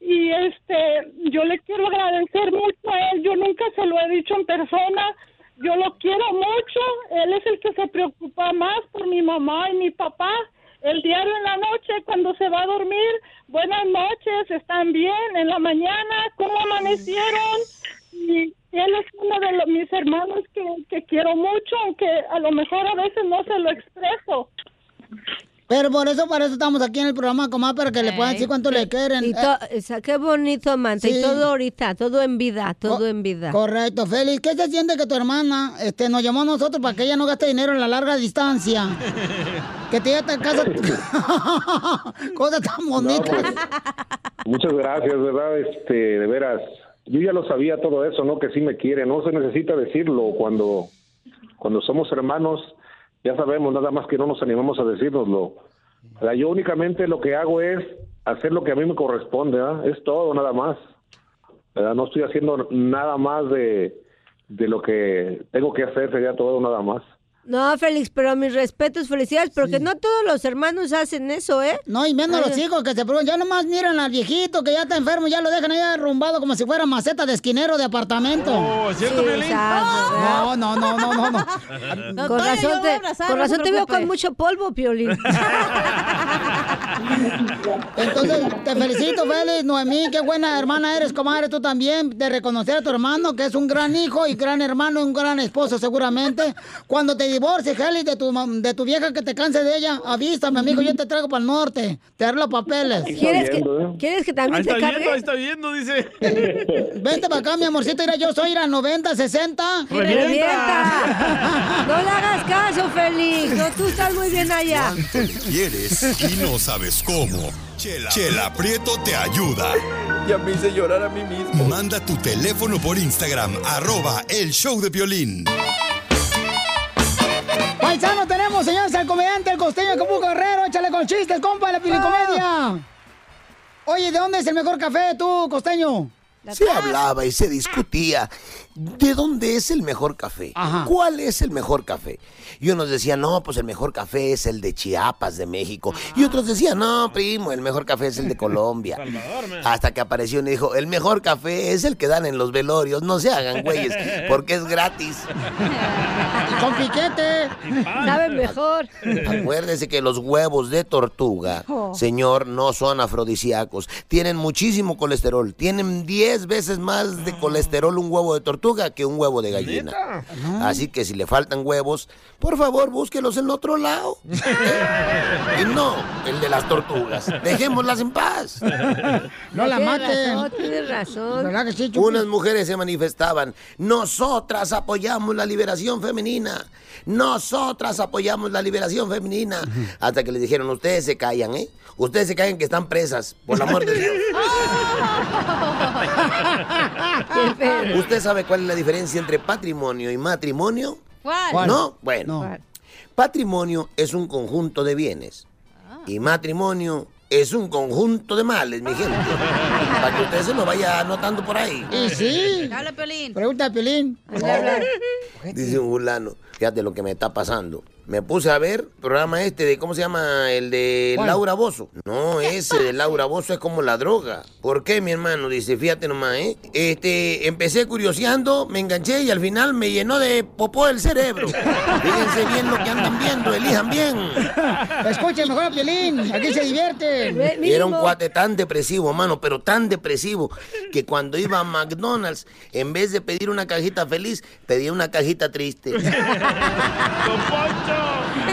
y este yo le quiero agradecer mucho a él. Yo nunca se lo he dicho en persona. Yo lo quiero mucho. Él es el que se preocupa más por mi mamá y mi papá. El diario en la noche cuando se va a dormir buenas noches están bien en la mañana cómo amanecieron y él es uno de los- mis hermanos que, que quiero mucho aunque a lo mejor a veces no se lo expreso Pero por eso, para eso estamos aquí en el programa, comadre, para que le puedan decir cuánto le quieren. Y to- esa- qué bonito, Manta. Sí. Y todo ahorita, todo en vida, todo en vida. Correcto, Félix. ¿Qué se siente que tu hermana este, nos llamó a nosotros para que ella no gaste dinero en la larga distancia? que te lleve a casa. Cosas tan bonitas. Muchas gracias, ¿verdad? Este, de veras. Yo ya lo sabía todo eso, ¿no? Que sí me quiere. No se necesita decirlo. Cuando, cuando somos hermanos, ya sabemos, nada más que no nos animamos a decírnoslo. O yo únicamente lo que hago es hacer lo que a mí me corresponde, ¿ah? Es todo, nada más. ¿Verdad? No estoy haciendo nada más de, de lo que tengo que hacer, sería todo nada más. No, Félix, pero mis respetos, felicidades, porque no todos los hermanos hacen eso, ¿eh? No, y menos los hijos que se preguntan. Ya nomás miran al viejito que ya está enfermo, ya lo dejan ahí arrumbado como si fuera maceta de esquinero de apartamento. Oh, ¿es cierto, Sí, exacto, No, no, no, no, no. no. con razón te, con razón te veo con mucho polvo, Piolín. Entonces, te felicito, Félix, Noemí, qué buena hermana eres, comadre, tú también, de reconocer a tu hermano, que es un gran hijo y gran hermano y un gran esposo seguramente. Cuando te divorcies, Félix, de tu, de tu vieja que te canse de ella, avísame, amigo, yo te traigo para el norte, te los papeles. ¿Quieres que, ¿Quieres que Ahí también está te viendo, ahí cargue? está viendo, dice. Vente para acá, mi amorcito, mira, yo soy a 90, 60. ¡Revienta! No le hagas caso, Félix. No, tú estás muy bien allá. Cuánto le quieres y no sabes cómo. Chela, Chela Prieto te ayuda. Ya me hice llorar a mí mismo. Manda tu teléfono por Instagram, arroba el show de violín. Paisano, tenemos, señores, al comediante, el costeño de Capuco Guerrero. Échale con chistes, compa, la pilicomedia. Oye, ¿de dónde es el mejor café tú, costeño? Se hablaba y se discutía ¿de dónde es el mejor café? ¿Cuál es el mejor café? Y unos decían, no, pues el mejor café es el de Chiapas, de México. Y otros decían, no, primo, el mejor café es el de Colombia. Hasta que apareció uno y dijo, el mejor café es el que dan en los velorios. No se hagan güeyes, porque es gratis. Con piquete. Sabe mejor. Acuérdese que los huevos de tortuga, Oh. señor, no son afrodisíacos. Tienen muchísimo colesterol. Tienen 10 veces más de colesterol un huevo de tortuga que un huevo de gallina. Así que si le faltan huevos, por favor, búsquelos en otro lado. y no el de las tortugas. Dejémoslas en paz. No la maten. razón, Tienes razón. ¿Verdad que sí? Unas mujeres se manifestaban. Nosotras apoyamos la liberación femenina. Nosotras apoyamos la liberación femenina. Hasta que le dijeron, ustedes se callan, ¿eh? Ustedes se callan que están presas, por el amor de Dios. ¿Usted sabe cuál es la diferencia entre patrimonio y matrimonio? ¿Cuál? ¿No? Bueno. Patrimonio es un conjunto de bienes. Y matrimonio es un conjunto de males, mi gente. Para que usted se lo vaya anotando por ahí. Y sí. Habla, Pelín. Pregunta a Pelín. Dice un fulano, fíjate lo que me está pasando. Me puse a ver el programa este de, ¿cómo se llama? El de ¿Cuál? Laura Bozo. No, ese de Laura Bozo es como la droga. ¿Por qué, mi hermano? Dice, fíjate nomás, ¿eh? Este, empecé curioseando, me enganché y al final me llenó de popó el cerebro. Fíjense bien lo que andan viendo, elijan bien. Escuchen mejor a Pelín. Aquí se divierte. Y era un cuate tan depresivo, mano, pero tan depresivo, que cuando iba a McDonald's, en vez de pedir una cajita feliz, pedía una cajita triste.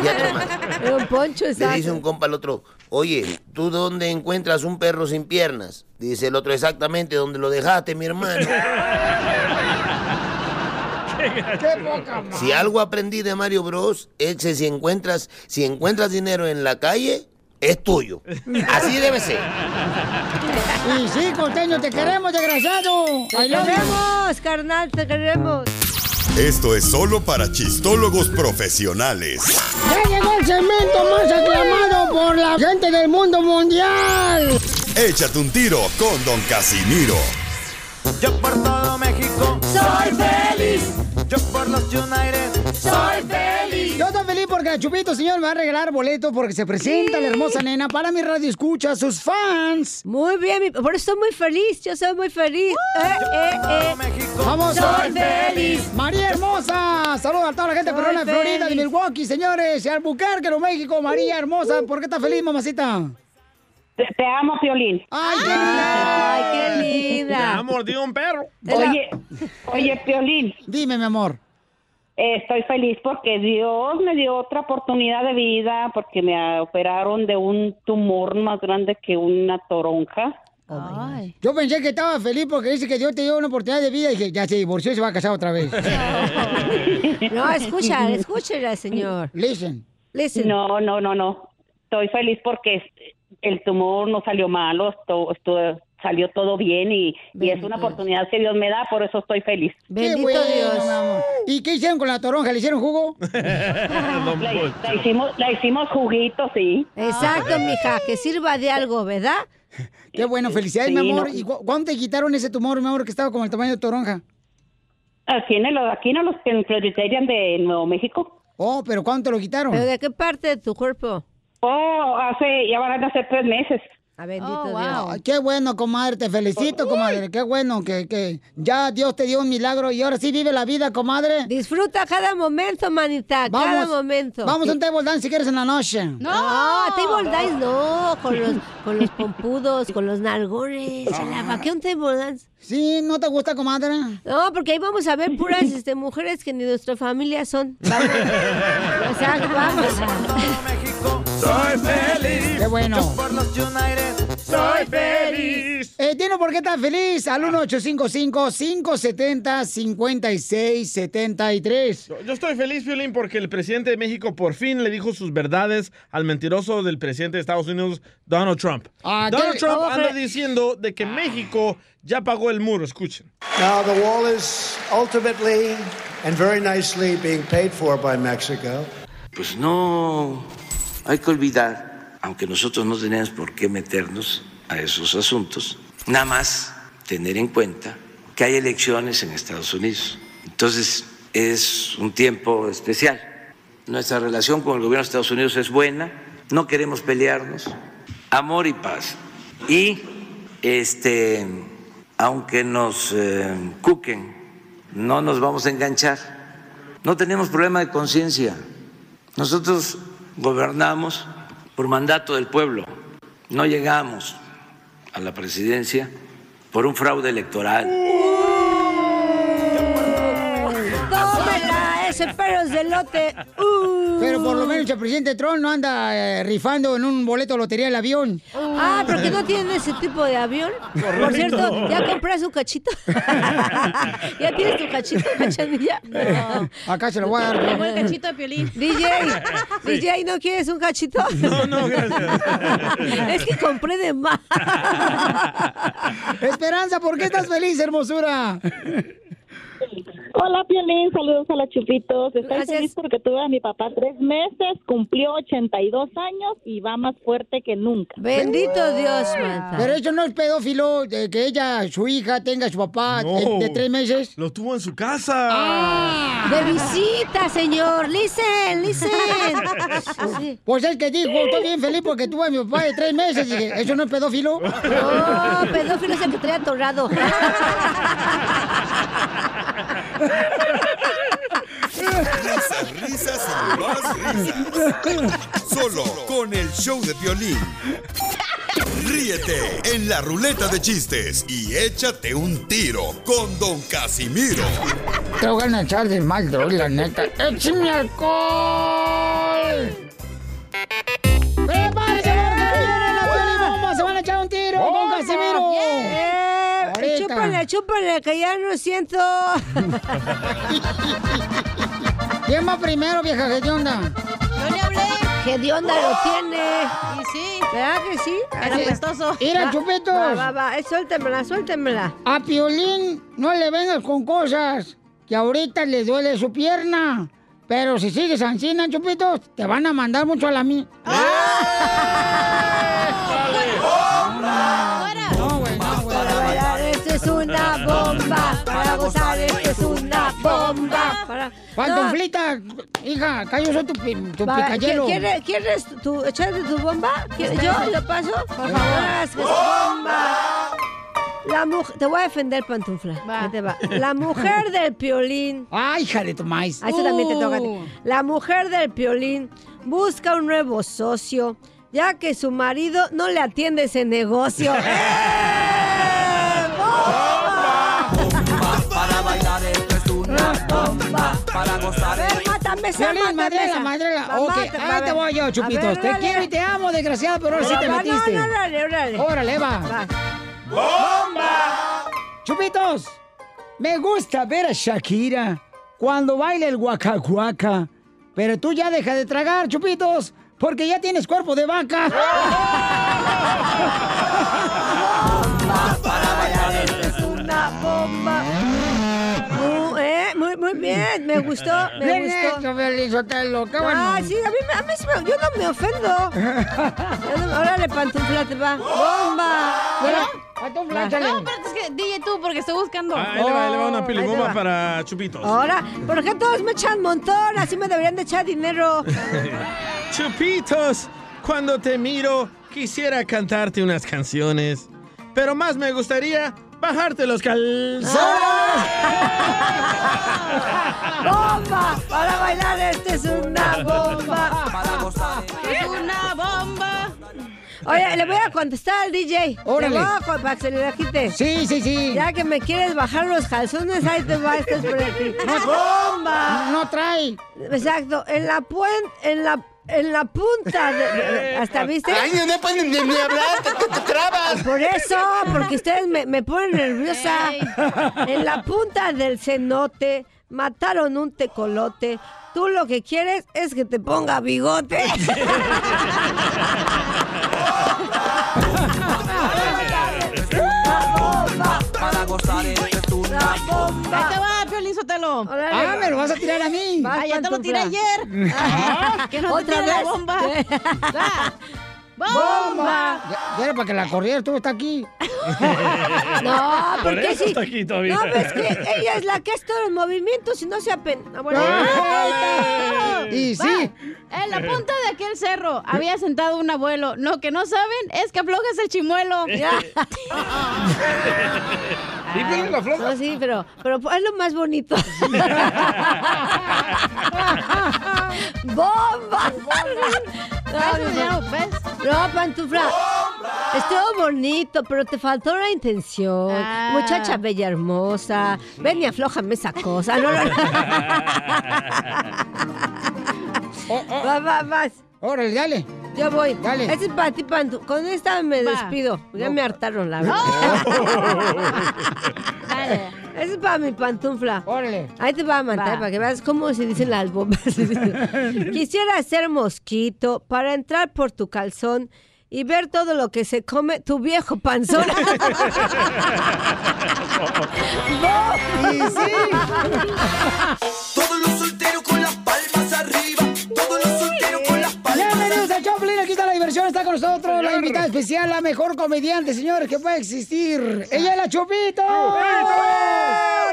Fíjate nomás. Don Poncho, Le exacto. dice un compa al otro, oye, ¿tú dónde encuentras un perro sin piernas? Dice el otro, exactamente, donde lo dejaste, mi hermano. Qué poca madre. Si algo aprendí de Mario Bros, es que si encuentras, si encuentras dinero en la calle, es tuyo. Así debe ser. Y sí, costeño, te queremos, desgraciado. Te queremos, carnal, te queremos. Esto es solo para chistólogos profesionales. Ya llegó el segmento más aclamado por la gente del mundo mundial. Échate un tiro con Don Casimiro. Yo por todo México soy feliz. Yo por los United Soy feliz. Yo estoy feliz porque Chupito, señor, me va a regalar boleto porque se presenta la hermosa nena para mi radio escucha, sus fans. Muy bien, mi- por eso estoy muy feliz, yo soy muy feliz. Eh, eh, eh. Vamos, Soy feliz. María hermosa. Saludos a toda la gente Soy perrona de Florida, de. Milwaukee, señores. Y Albuquerque, Nuevo México. María hermosa. ¿Por qué estás feliz, mamacita? Te, te amo, Piolín. Ay, qué linda. Ay, qué linda. Me mordió un perro. Oye, oye, Piolín. Dime, mi amor. Eh, estoy feliz porque Dios me dio otra oportunidad de vida porque me operaron de un tumor más grande que una toronja. Yo pensé que estaba feliz porque dice que Dios te dio una oportunidad de vida y dije, ya se divorció y se va a casar otra vez. No, escucha, escúchela, señor. Listen. Listen. No, no, no, no. Estoy feliz porque el tumor no salió malo, esto, esto- salió todo bien y, y es Bendito una Dios. oportunidad que Dios me da, por eso estoy feliz. Qué bueno, mi amor. ¿Y qué hicieron con la toronja? ¿Le hicieron jugo? La, la hicimos, la hicimos juguito, sí. Exacto, mija, que sirva de algo, ¿verdad? Qué bueno, felicidades, Sí, mi amor. no. ¿Y cu- cuándo te quitaron ese tumor, mi amor, que estaba como el tamaño de toronja? Aquí en, el, aquí en los en Presbyterian de Nuevo México. Oh, pero ¿cuándo te lo quitaron? ¿Pero de qué parte de tu cuerpo? Oh, hace, ya van a ser tres meses. A bendito Oh, Dios. Ay, qué bueno, comadre, te felicito, comadre. Qué bueno que, que ya Dios te dio un milagro y ahora sí vive la vida, comadre. Disfruta cada momento, manita, cada momento. Vamos a un table dance si quieres en la noche. No, table dance no, con los, con los pompudos, con los nalgones. chela, ¿Para qué un table dance? Sí, ¿no te gusta, comadre? No, porque ahí vamos a ver puras este, mujeres que ni de nuestra familia son. O sea, vamos. Soy feliz. Qué bueno. Yo por los United Soy feliz. Eh, Tino, ¿por qué estás feliz? Al 1855-570-5673. Yo- estoy feliz, Violín, porque el presidente de México por fin le dijo sus verdades al mentiroso del presidente de Estados Unidos, Donald Trump. Ah, Donald ¿qué? Trump ¿Cómo anda diciendo de que México ya pagó el muro. Escuchen. Now, the wall is ultimately and very nicely being paid for by Mexico. Pues no hay que olvidar, aunque nosotros no tenemos por qué meternos a esos asuntos, nada más tener en cuenta que hay elecciones en Estados Unidos. Entonces, es un tiempo especial. Nuestra relación con el gobierno de Estados Unidos es buena, no queremos pelearnos, amor y paz. Y este, aunque nos eh, cuquen, no nos vamos a enganchar. No tenemos problema de conciencia. Nosotros gobernamos por mandato del pueblo. No llegamos a la presidencia por un fraude electoral. ¡Ese perro es de lote! Uh. Pero por lo menos el presidente Trump no anda eh, rifando en un boleto de lotería el avión. Ah, porque no tienen ese tipo de avión. Por cierto, ¿ya compraste un cachito? ¿Ya tienes tu cachito, cachanilla? No. Acá se lo voy a dar. Llegó el cachito de Piolín. DJ, DJ, ¿no quieres un cachito? No, no, gracias. Es que compré de más. Esperanza, ¿por qué estás feliz, hermosura? Hola, Piolín, saludos a los chupitos. Estoy feliz porque tuve a mi papá tres meses, cumplió 82 años y va más fuerte que nunca. Bendito Dios, Marta. Pero eso no es pedófilo, de que ella, su hija, tenga a su papá de, de tres meses. Lo tuvo en su casa. Ah, De visita, señor. Listen, listen. Pues es que dijo, estoy bien feliz porque tuve a mi papá de tres meses. Dije, ¿eso no es pedófilo? No, pedófilo es el que trae atorado. Risas, risas y más risas. Solo con el show de violín. Ríete en la ruleta de chistes y échate un tiro con Don Casimiro. Te voy a echar de mal, la neta. ¡Échame alcohol! Chúpale, que ya no siento. ¿Quién va primero, vieja hedionda? Yo le hablé. Hedionda lo tiene. Y sí. ¿Verdad que sí? Era Así. apestoso. Mira, Va, chupitos. Va, va, va. Eh, suéltemela, suéltemela. A Piolín no le vengas con cosas que ahorita le duele su pierna. Pero si sigues ansina, chupitos, te van a mandar mucho a la mí. No, una bomba. Para gozar esto es una bomba. Para... Pantuflita, hija, soy tu, tu Va, picayelo. ¿quieres, ¿Quieres tu, echarte tu bomba? ¿Quieres- ¿Yo lo paso? Por favor. bomba. La mujer, te voy a defender, pantufla. Ahí te va. La mujer del piolín. Ay, hija de tu maíz. A eso también te toca a ti. Uh. La mujer del piolín busca un nuevo socio, ya que su marido no le atiende ese negocio. Para Para gozar A ver, mátame esa, Violín, mátame madrela, esa. madrela. Va, Ok, ahí te voy yo, Chupitos. ver, te quiero y te amo, desgraciado, pero ahora sí te metiste. No, no, órale, órale. Órale, va. ¡Bomba! Chupitos, me gusta ver a Shakira cuando baila el guacacuaca. Pero tú ya deja de tragar, Chupitos, porque ya tienes cuerpo de vaca. Muy, bien, me gustó, me Bien gustó. hecho, Felizotelo, qué bueno. Ah, sí, a mí, me- a mí sí me- yo no me ofendo. Yo no- Órale, pantufla, te va. ¡Bomba! Échale. No, pero es que DJ tú, porque estoy buscando. Ah, ahí le va, ahí le va una te pilibomba para chupitos. Ahora, ¿por qué todos me echan montón? Así me deberían de echar dinero. Chupitos, cuando te miro, quisiera cantarte unas canciones. Pero más me gustaría bajarte los calzones. ¡Bomba! Para bailar este es una bomba. Para gozar Es una bomba. Oye, le voy a contestar al DJ. Órale. Le voy a para que se le la quite. Sí, sí, sí. Ya que me quieres bajar los calzones, ahí te va, esto es por aquí. ¡Bomba! No trae. Exacto, en la puente, en la, en la punta, de- hasta viste. Ay, no pueden ni, ni hablar, te, te- te trabas. Por eso, porque ustedes me, me ponen nerviosa. En la punta del cenote mataron un tecolote. Tú lo que quieres es que te ponga bigote. Ah, me lo vas a tirar a mí. Vas, Ah, ya te lo tiré ayer. Que no te ¿Otra tire la vez? bomba. ¡Bomba! Ya, ya era para que la corriera, tú está aquí. No, Por porque eso sí. está aquí todavía. No, pues que ella es la que hace todos los movimientos y no se apena. Bueno, Y Va. sí. En la punta de aquel cerro había sentado un abuelo. Lo que no saben es que aflojas el chimuelo. ¿Y Piolín la floja? No, sí, pero, pero es lo más bonito. ¡Bomba! No, pan- ¿Ves? No, pantufla. Estuvo bonito, pero te faltó la intención. Ah. Muchacha bella hermosa. Ven y aflójame esa cosa. No, no, no. Va, va, vas. Órale, dale. Yo voy. Dale. Este es para ti, Pantu. Con esta me Va. despido. Ya me hartaron, la verdad. Dale. Este es para mi pantufla. Órale. Ahí te va a mandar Va. para que veas cómo se dicen las bombas. Quisiera ser mosquito para entrar por tu calzón y ver todo lo que se come tu viejo panzón. Y sí. Todos los solteros está la diversión, está con nosotros la invitada especial, la mejor comediante, señores, que puede existir. Ella es la Chupito.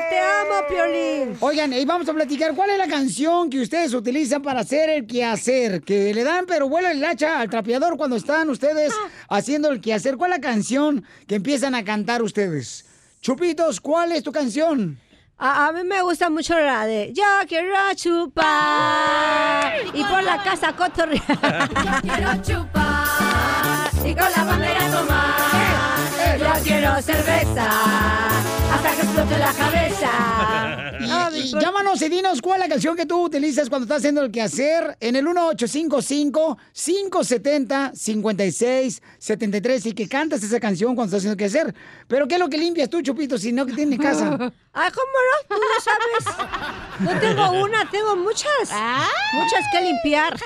¡Te amo, Piolín! Oigan, y vamos a platicar cuál es la canción que ustedes utilizan para hacer el quehacer, que le dan pero vuela el hacha al trapeador cuando están ustedes haciendo el quehacer. ¿Cuál es la canción que empiezan a cantar ustedes? Chupitos, ¿cuál es tu canción? A, a mí me gusta mucho la de Yo quiero chupar y por la casa cotorrear. Yo quiero chupar con la bandera tomar. Yo quiero cerveza hasta que explote la cabeza. Y, y llámanos y dinos cuál es la canción que tú utilizas cuando estás haciendo el quehacer en el 1855-570-5673 y que cantas esa canción cuando estás haciendo el quehacer. Pero ¿qué es lo que limpias tú, Chupito, si no que tienes casa? Ay, ¿cómo no? Tú no sabes. No tengo una, tengo muchas. Muchas que limpiar.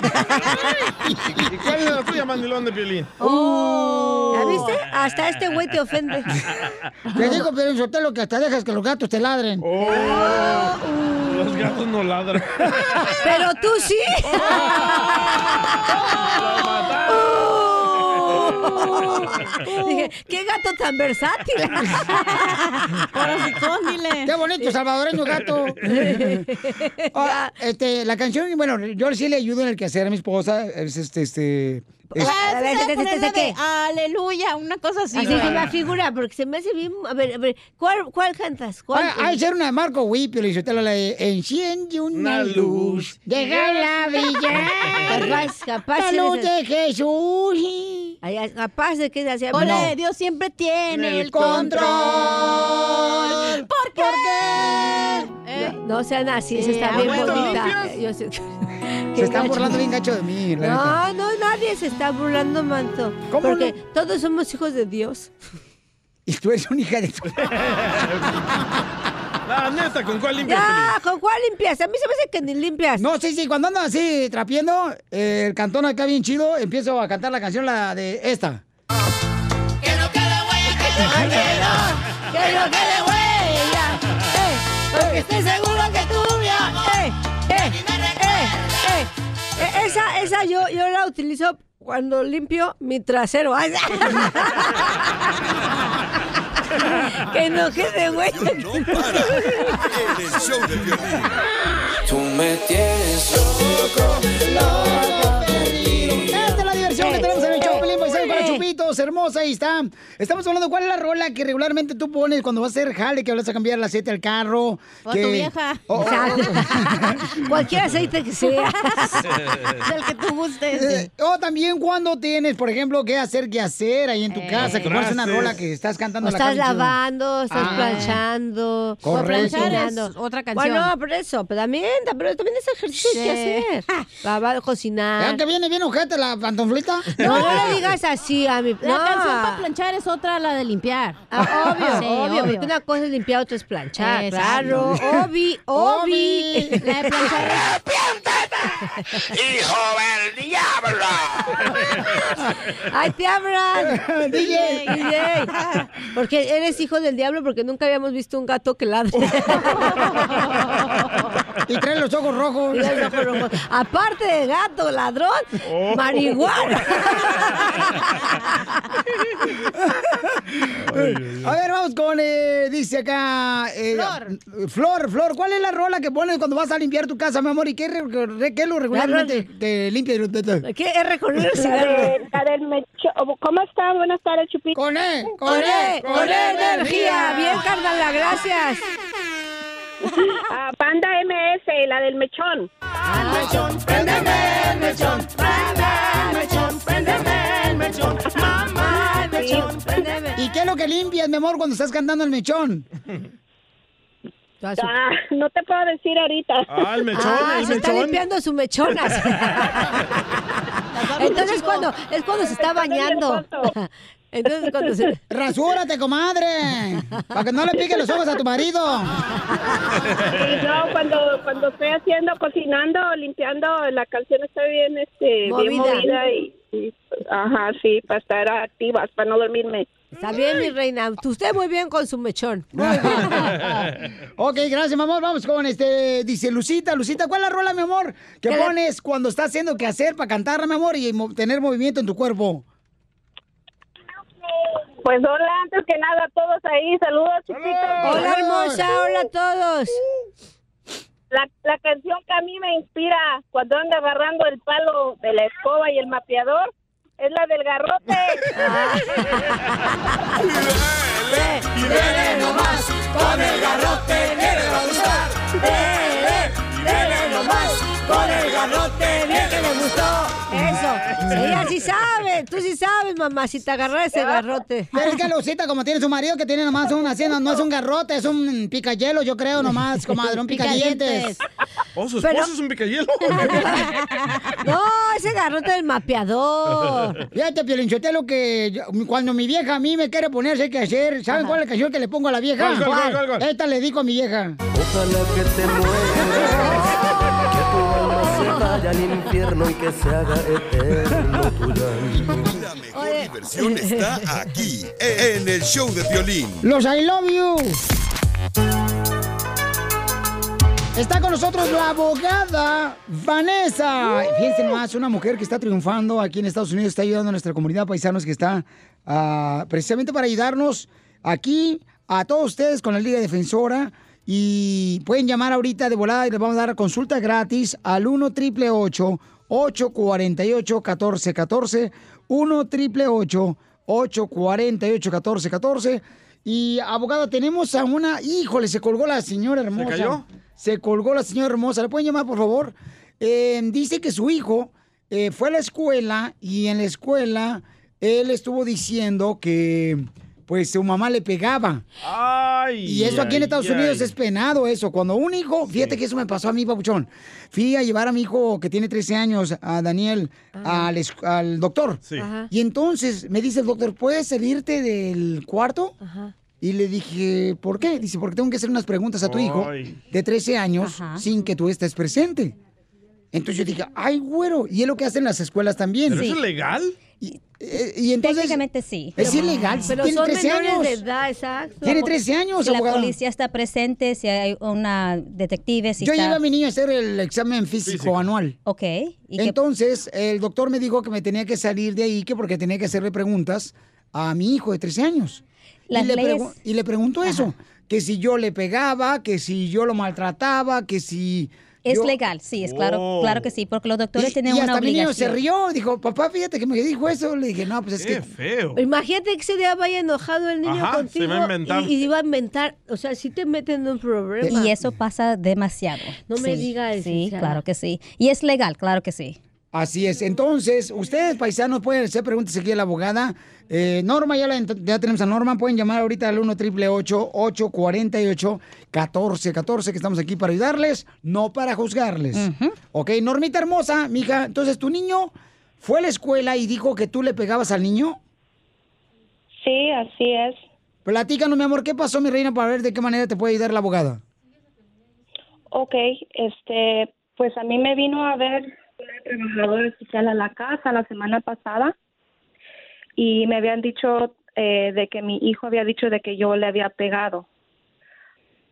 ¿Y cuál es la tuya, mandilón de Piolín? Oh. ¿Ya viste? Hasta este güey te ofende. Te digo, pero en Sotelo, que hasta dejas que los gatos te ladren. Los gatos no ladran. Pero tú sí. Dije, qué gato tan versátil. Dile. Qué bonito, salvadoreño gato. Ah, este, la canción, bueno, yo sí le ayudo en el quehacer a mi esposa. Es este, este. Es- Ah, A ver, ¿sabes ¿qué- qué- la de qué? Aleluya, una cosa así. Así se me figura, porque se me hace bien. A ver, a ver, ¿cuál, cuál cantas? ¿Cuál? Ah, Hay ser una de Marco Sotelo, la de Enciende una Una luz. luz. Llega la brilla. Capaz, capaz. La luz de Jesús. Ay, capaz de que hacía. Ole, No. Dios siempre tiene el, control. control. ¿Por qué? Eh, No, no sean así, esa Sí, está bien bonita. Yo sé- Se están gacho. burlando bien gacho de mí, la neta. No, no, nadie se está burlando, manto. ¿Cómo Porque no? todos somos hijos de Dios. Y tú eres una hija de tu... La neta, ¿con cuál limpias, Ya, ¿con cuál limpias? A mí se me hace que ni limpias. No, sí, sí, cuando ando así trapiendo, eh, el cantón acá bien chido, empiezo a cantar la canción la de esta. Que no quede huella que no, que no quede huella. Eh, porque estoy seguro que tú Esa, esa yo, yo la utilizo cuando limpio mi trasero. Ay, que no quede huella. No para. En el show de violín. Tú me tienes loco, loco perdido. Esta es la diversión que tenemos en el show, Pelín, Paisano, para Hermosa, ahí está. Estamos hablando, ¿cuál es la rola que regularmente tú pones cuando vas a hacer jale, que vas a cambiar el aceite del carro? O que... tu vieja. O- o- Exacto. Cualquier aceite que sea. Del que tú gustes. Eh, o también cuando tienes, por ejemplo, que hacer, que hacer ahí en tu Eh. casa, que pones una rola que estás cantando O la estás canción. lavando, estás Ah. planchando, Correcto. o otra canción. Bueno, por eso, pero también, pero también es ejercicio Sí. que hacer. Lavar, cocinar. ¿Ya que viene bien ojete la pantuflita? No, no le digas así a mi... La no. canción para planchar es otra, la de limpiar. Ah, obvio, Sí, obvio, obvio. porque una cosa es limpiar, otra es planchar, claro. Obi, obi. La de planchar ¡Hijo del diablo! ¡Ay, te abran! DJ. DJ. Porque eres hijo del diablo porque nunca habíamos visto un gato que ladre. Y trae los ojos rojos. Los ojos rojos. Aparte de gato, ladrón, Oh. marihuana. A ver, vamos con, eh, dice acá... eh, Flor. Flor, ¿cuál es la rola que pones cuando vas a limpiar tu casa, mi amor? ¿Y qué, re- re- qué es lo regularmente que limpia? ¿Qué es el mecho- ¿Cómo está? Buenas tardes, Chupito. Con E, Con E, con E energía. Bien, carnala, gracias. Ah, Banda MS, la del mechón. mechón, préndeme el mechón, prende el mechón, préndeme el mechón, mamá, el mechón, préndeme. ¿Y qué es lo que limpias, mi amor, cuando estás cantando el mechón? Ah, no te puedo decir ahorita. Ah, el mechón, Ah, el se está mechón. limpiando su mechonas. Entonces cuando es cuando se está bañando. Entonces cuando se Rasúrate, comadre. Para que no le pique los ojos a tu marido. Sí, no, cuando, cuando estoy haciendo, cocinando, limpiando, la canción está bien, este, bien Movida. movida y, y- ajá, sí, para estar activas, para no dormirme. Está bien, mi reina. Usted muy bien con su mechón. Muy bien. ok, gracias, mi amor. Vamos con este. Dice Lucita, Lucita, ¿cuál es la rola, mi amor? Que ¿Qué pones cuando estás haciendo que hacer para cantarla, mi amor, y mo- tener movimiento en tu cuerpo. Pues hola, antes que nada, todos ahí, saludos, chiquitos. Hola, hermosa. Hola a todos. La, la canción que a mí me inspira cuando ando agarrando el palo de la escoba y el mapeador es la del garrote. Y dele nomás, Ella sí sabe. Tú sí sabes, mamá, si te agarras ese garrote. Pero es que Lucita, como tiene su marido que tiene nomás un haciendo, no es un garrote, es un picayelo, yo creo, nomás, comadre, un picadientes. Oh, su Pero- esposo es un picayelo. No, ese garrote del mapeador. Fíjate, Piolinchotelo, que yo- cuando mi vieja a mí me quiere ponerse que hacer, ¿saben cuál es la canción que le pongo a la vieja? ¿Cuál, cuál, cuál, cuál, cuál? Esta le digo a mi vieja. Ojalá que te mueras, vaya al infierno y que se haga eterno tu llanto. La mejor diversión está aquí, en el show de violín. Los I love you. Está con nosotros la abogada Vanessa. Fíjense nomás, una mujer que está triunfando aquí en Estados Unidos, está ayudando a nuestra comunidad paisanos que está ah, precisamente para ayudarnos aquí a todos ustedes con la Liga Defensora. Y pueden llamar ahorita de volada y les vamos a dar consulta gratis al 1 triple 848 1414 1 triple 848 1414 Y abogado, tenemos a una, híjole, se colgó la señora hermosa. cayó? Se colgó la señora hermosa. ¿Le pueden llamar, por favor? Eh, dice que su hijo eh, fue a la escuela y en la escuela él estuvo diciendo que pues su mamá le pegaba. Ay, Y eso aquí en Estados ay. Unidos es penado eso. Cuando un hijo, fíjate que eso me pasó a mí, papuchón. Fui a llevar a mi hijo que tiene 13 años, a Daniel, al, al doctor. Sí. Ajá. Y entonces me dice el doctor, ¿puedes salirte del cuarto? Y le dije, ¿por qué? Dice, porque tengo que hacer unas preguntas a tu hijo de 13 años sin que tú estés presente. Entonces yo dije, ay, güero. Y es lo que hacen las escuelas también. ¿Pero eso es legal? Y, eh, y entonces... Técnicamente sí. Es ilegal. Pero tiene son 13 menores años. de edad, exacto. Tiene 13 años, Si la abogada. policía está presente, si hay una detective, si Yo está... llevé a mi niño a hacer el examen físico, anual. Ok. ¿Y qué- Entonces, el doctor me dijo que me tenía que salir de ahí, que porque tenía que hacerle preguntas a mi hijo de 13 años. Y, le pregu- y le preguntó eso, que si yo le pegaba, que si yo lo maltrataba, que si... Es yo- legal, sí, es claro, claro que sí, porque los doctores Y, tienen y una hasta mi niño se obligación. rió, dijo, papá, fíjate que me dijo eso. Le dije, no, pues es que... feo. Imagínate que ese día vaya enojado el niño Ajá, contigo se va a inventar. Y, y va a inventar, o sea, si te meten en un problema. Y eso pasa demasiado. No me Sí, digas, Sí, licenciada. claro que sí. Y es legal, claro que sí. Así es. Entonces, ustedes, paisanos, pueden hacer preguntas aquí a la abogada. Eh, Norma, ya, la ya tenemos a Norma. Pueden llamar ahorita al 1 888 848 1414 que estamos aquí para ayudarles, no para juzgarles. Ok, Normita hermosa, mija. Entonces, ¿tu niño fue a la escuela y dijo que tú le pegabas al niño? Sí, así es. Platícanos, mi amor, ¿qué pasó, mi reina, para ver de qué manera te puede ayudar la abogada? Ok, este, pues a mí me vino a ver una trabajadora social a la casa la semana pasada y me habían dicho eh, de que mi hijo había dicho de que yo le había pegado.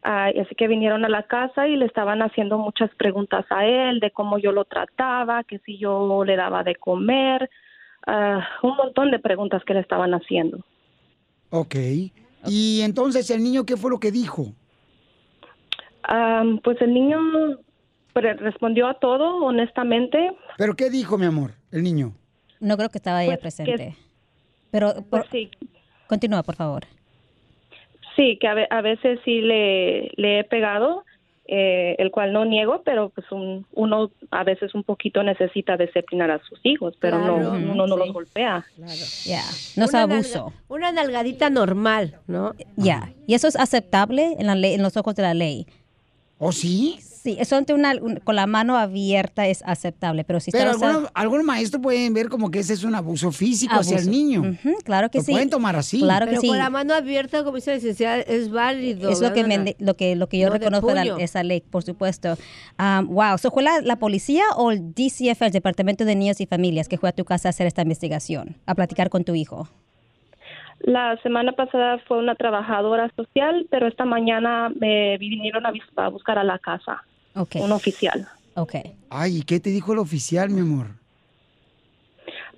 Y así que vinieron a la casa y le estaban haciendo muchas preguntas a él de cómo yo lo trataba, que si yo le daba de comer, ah, un montón de preguntas que le estaban haciendo. Ok. Y entonces, ¿el niño qué fue lo que dijo? Ah, pues el niño respondió a todo, honestamente. ¿Pero qué dijo, mi amor, el niño? No creo que estaba ella Pues, que- presente. Pero, por- continúa, por favor. Sí, que a, ve- a veces sí le, le he pegado, eh, el cual no niego, pero pues un- uno a veces un poquito necesita disciplinar a sus hijos, pero no, Claro. uno no Sí. los golpea. Ya, no es Una abuso. nalga- una nalgadita normal, ¿no? Ya, y eso es aceptable en la ley, en los ojos de la ley. ¿Oh, sí? Sí, eso ante una, un- con la mano abierta es aceptable, pero si Pero está algunos, algunos maestros pueden ver como que ese es un abuso físico hacia el niño. Claro que Lo sí. pueden tomar así. Claro que Pero sí. con la mano abierta, como dice la licenciada, es válido. Es lo que, lo que, lo que yo No reconozco de la- esa ley, por supuesto. Um, wow, ¿so fue la, la policía o el DCF, el Departamento de Niños y Familias, que fue a tu casa a hacer esta investigación, a platicar con tu hijo? La semana pasada fue una trabajadora social, pero esta mañana me vinieron a, buscar a la casa, Ok. un oficial. Ok. Ay, ¿y qué te dijo el oficial, mi amor?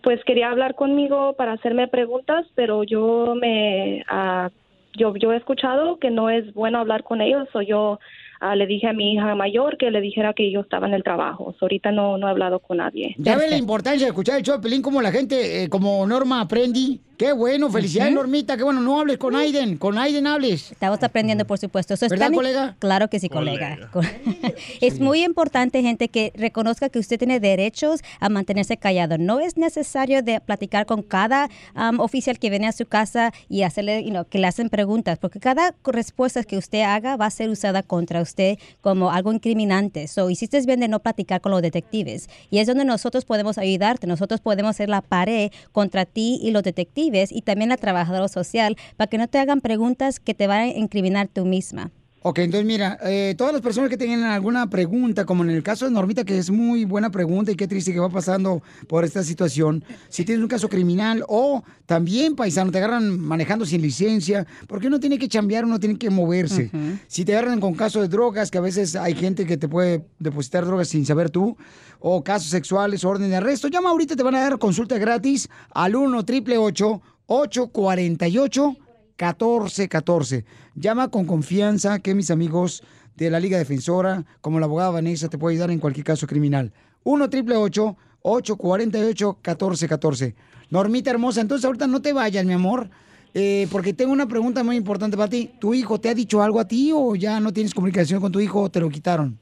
Pues quería hablar conmigo para hacerme preguntas, pero yo me ah, yo yo he escuchado que no es bueno hablar con ellos, o yo ah, le dije a mi hija mayor que le dijera que yo estaba en el trabajo. So, ahorita no no he hablado con nadie. Ya ves la importancia de escuchar el show de Pelín, como la gente, eh, como Norma aprendí. Qué bueno, felicidades, Ujú. Normita. Qué bueno, no hables con Aiden, con Aiden hables. Estamos aprendiendo, por supuesto. Eso es ¿Verdad, tan- colega? Claro que sí, colega. es muy importante, gente, que reconozca que usted tiene derechos a mantenerse callado. No es necesario de platicar con cada um, oficial que viene a su casa y hacerle, you know, que le hacen preguntas, porque cada respuesta que usted haga va a ser usada contra usted como algo incriminante. So, hiciste bien de no platicar con los detectives. Y es donde nosotros podemos ayudarte. Nosotros podemos ser la pared contra ti y los detectives y también la trabajadora social para que no te hagan preguntas que te van a incriminar tú misma. Ok, entonces mira, eh, todas las personas que tengan alguna pregunta, como en el caso de Normita, que es muy buena pregunta y qué triste que va pasando por esta situación, si tienes un caso criminal o también, paisano, te agarran manejando sin licencia, porque uno tiene que chambear, uno tiene que moverse. Si te agarran con casos de drogas, que a veces hay gente que te puede depositar drogas sin saber tú, o casos sexuales, orden de arresto, llama ahorita, te van a dar consulta gratis al 1 888 848 1414. Llama con confianza que mis amigos de la Liga Defensora, como la abogada Vanessa, te puede ayudar en cualquier caso criminal. 1 888 848 1414 Normita hermosa, entonces ahorita no te vayas, mi amor, eh, porque tengo una pregunta muy importante para ti. ¿Tu hijo te ha dicho algo a ti o ya no tienes comunicación con tu hijo o te lo quitaron?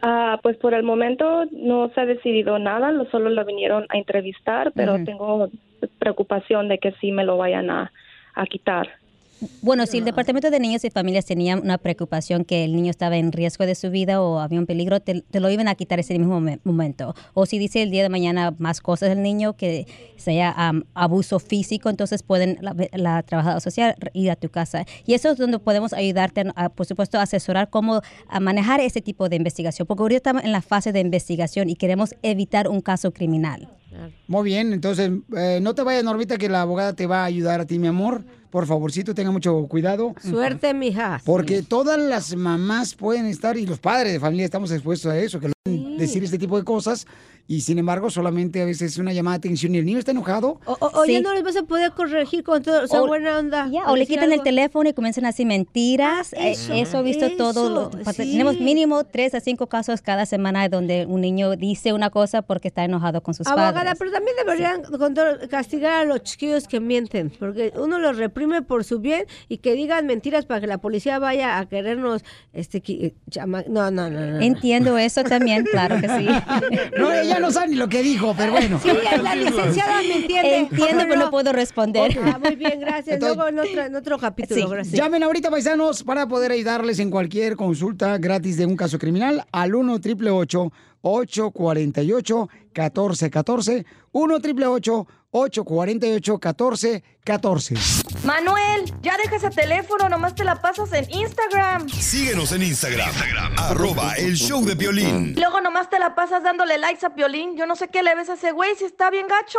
Ah, pues por el momento no se ha decidido nada, lo- solo lo vinieron a entrevistar, pero tengo preocupación de que sí me lo vayan a, a quitar. Bueno, si el Departamento de Niños y Familias tenía una preocupación que el niño estaba en riesgo de su vida o había un peligro, te, lo iban a quitar ese mismo momen- momento. O si dice el día de mañana más cosas del niño que sea abuso físico, entonces pueden la, la trabajadora social ir a tu casa. Y eso es donde podemos ayudarte, a, por supuesto, a asesorar cómo manejar ese tipo de investigación, porque ahorita estamos en la fase de investigación y queremos evitar un caso criminal. Muy bien, entonces eh, no te vayas, Normita, que la abogada te va a ayudar a ti, mi amor. Por favorcito, tenga mucho cuidado. Suerte, mija. Porque todas las mamás pueden estar, y los padres de familia estamos expuestos a eso, que lo pueden decir este tipo de cosas, y sin embargo, solamente a veces es una llamada de atención y el niño está enojado. O, o- o ya Sí. no les vas a poder corregir con todo, o sea, O- buena onda. O le quitan el teléfono y comienzan a decir mentiras. Eh, eso, eso, he visto todo. lo- eso, pa- sí. Tenemos mínimo tres a cinco casos cada semana donde un niño dice una cosa porque está enojado con sus Abogada, padres. pero también deberían castigar a los chiquillos que mienten, porque uno los reprime por su bien y que digan mentiras para que la policía vaya a querernos, este, eh, no, no, no, no. Entiendo eso también, claro que sí. No, ella no sabe ni lo que dijo, pero bueno. Sí, la licenciada me entiende. Entiendo, pero no puedo responder. Ah, muy bien, gracias. Entonces- Luego en otro, en otro capítulo, gracias. Llamen ahorita, paisanos, para poder ayudarles en cualquier consulta gratis de un caso criminal al 1 888 848 1414 1 888 848 1414 Manuel, ya deja ese teléfono, nomás te la pasas en Instagram. Síguenos en Instagram, arroba el show de violín. Y luego nomás te la pasas dándole likes a Piolín. Yo no sé qué le ves a ese güey si está bien gacho.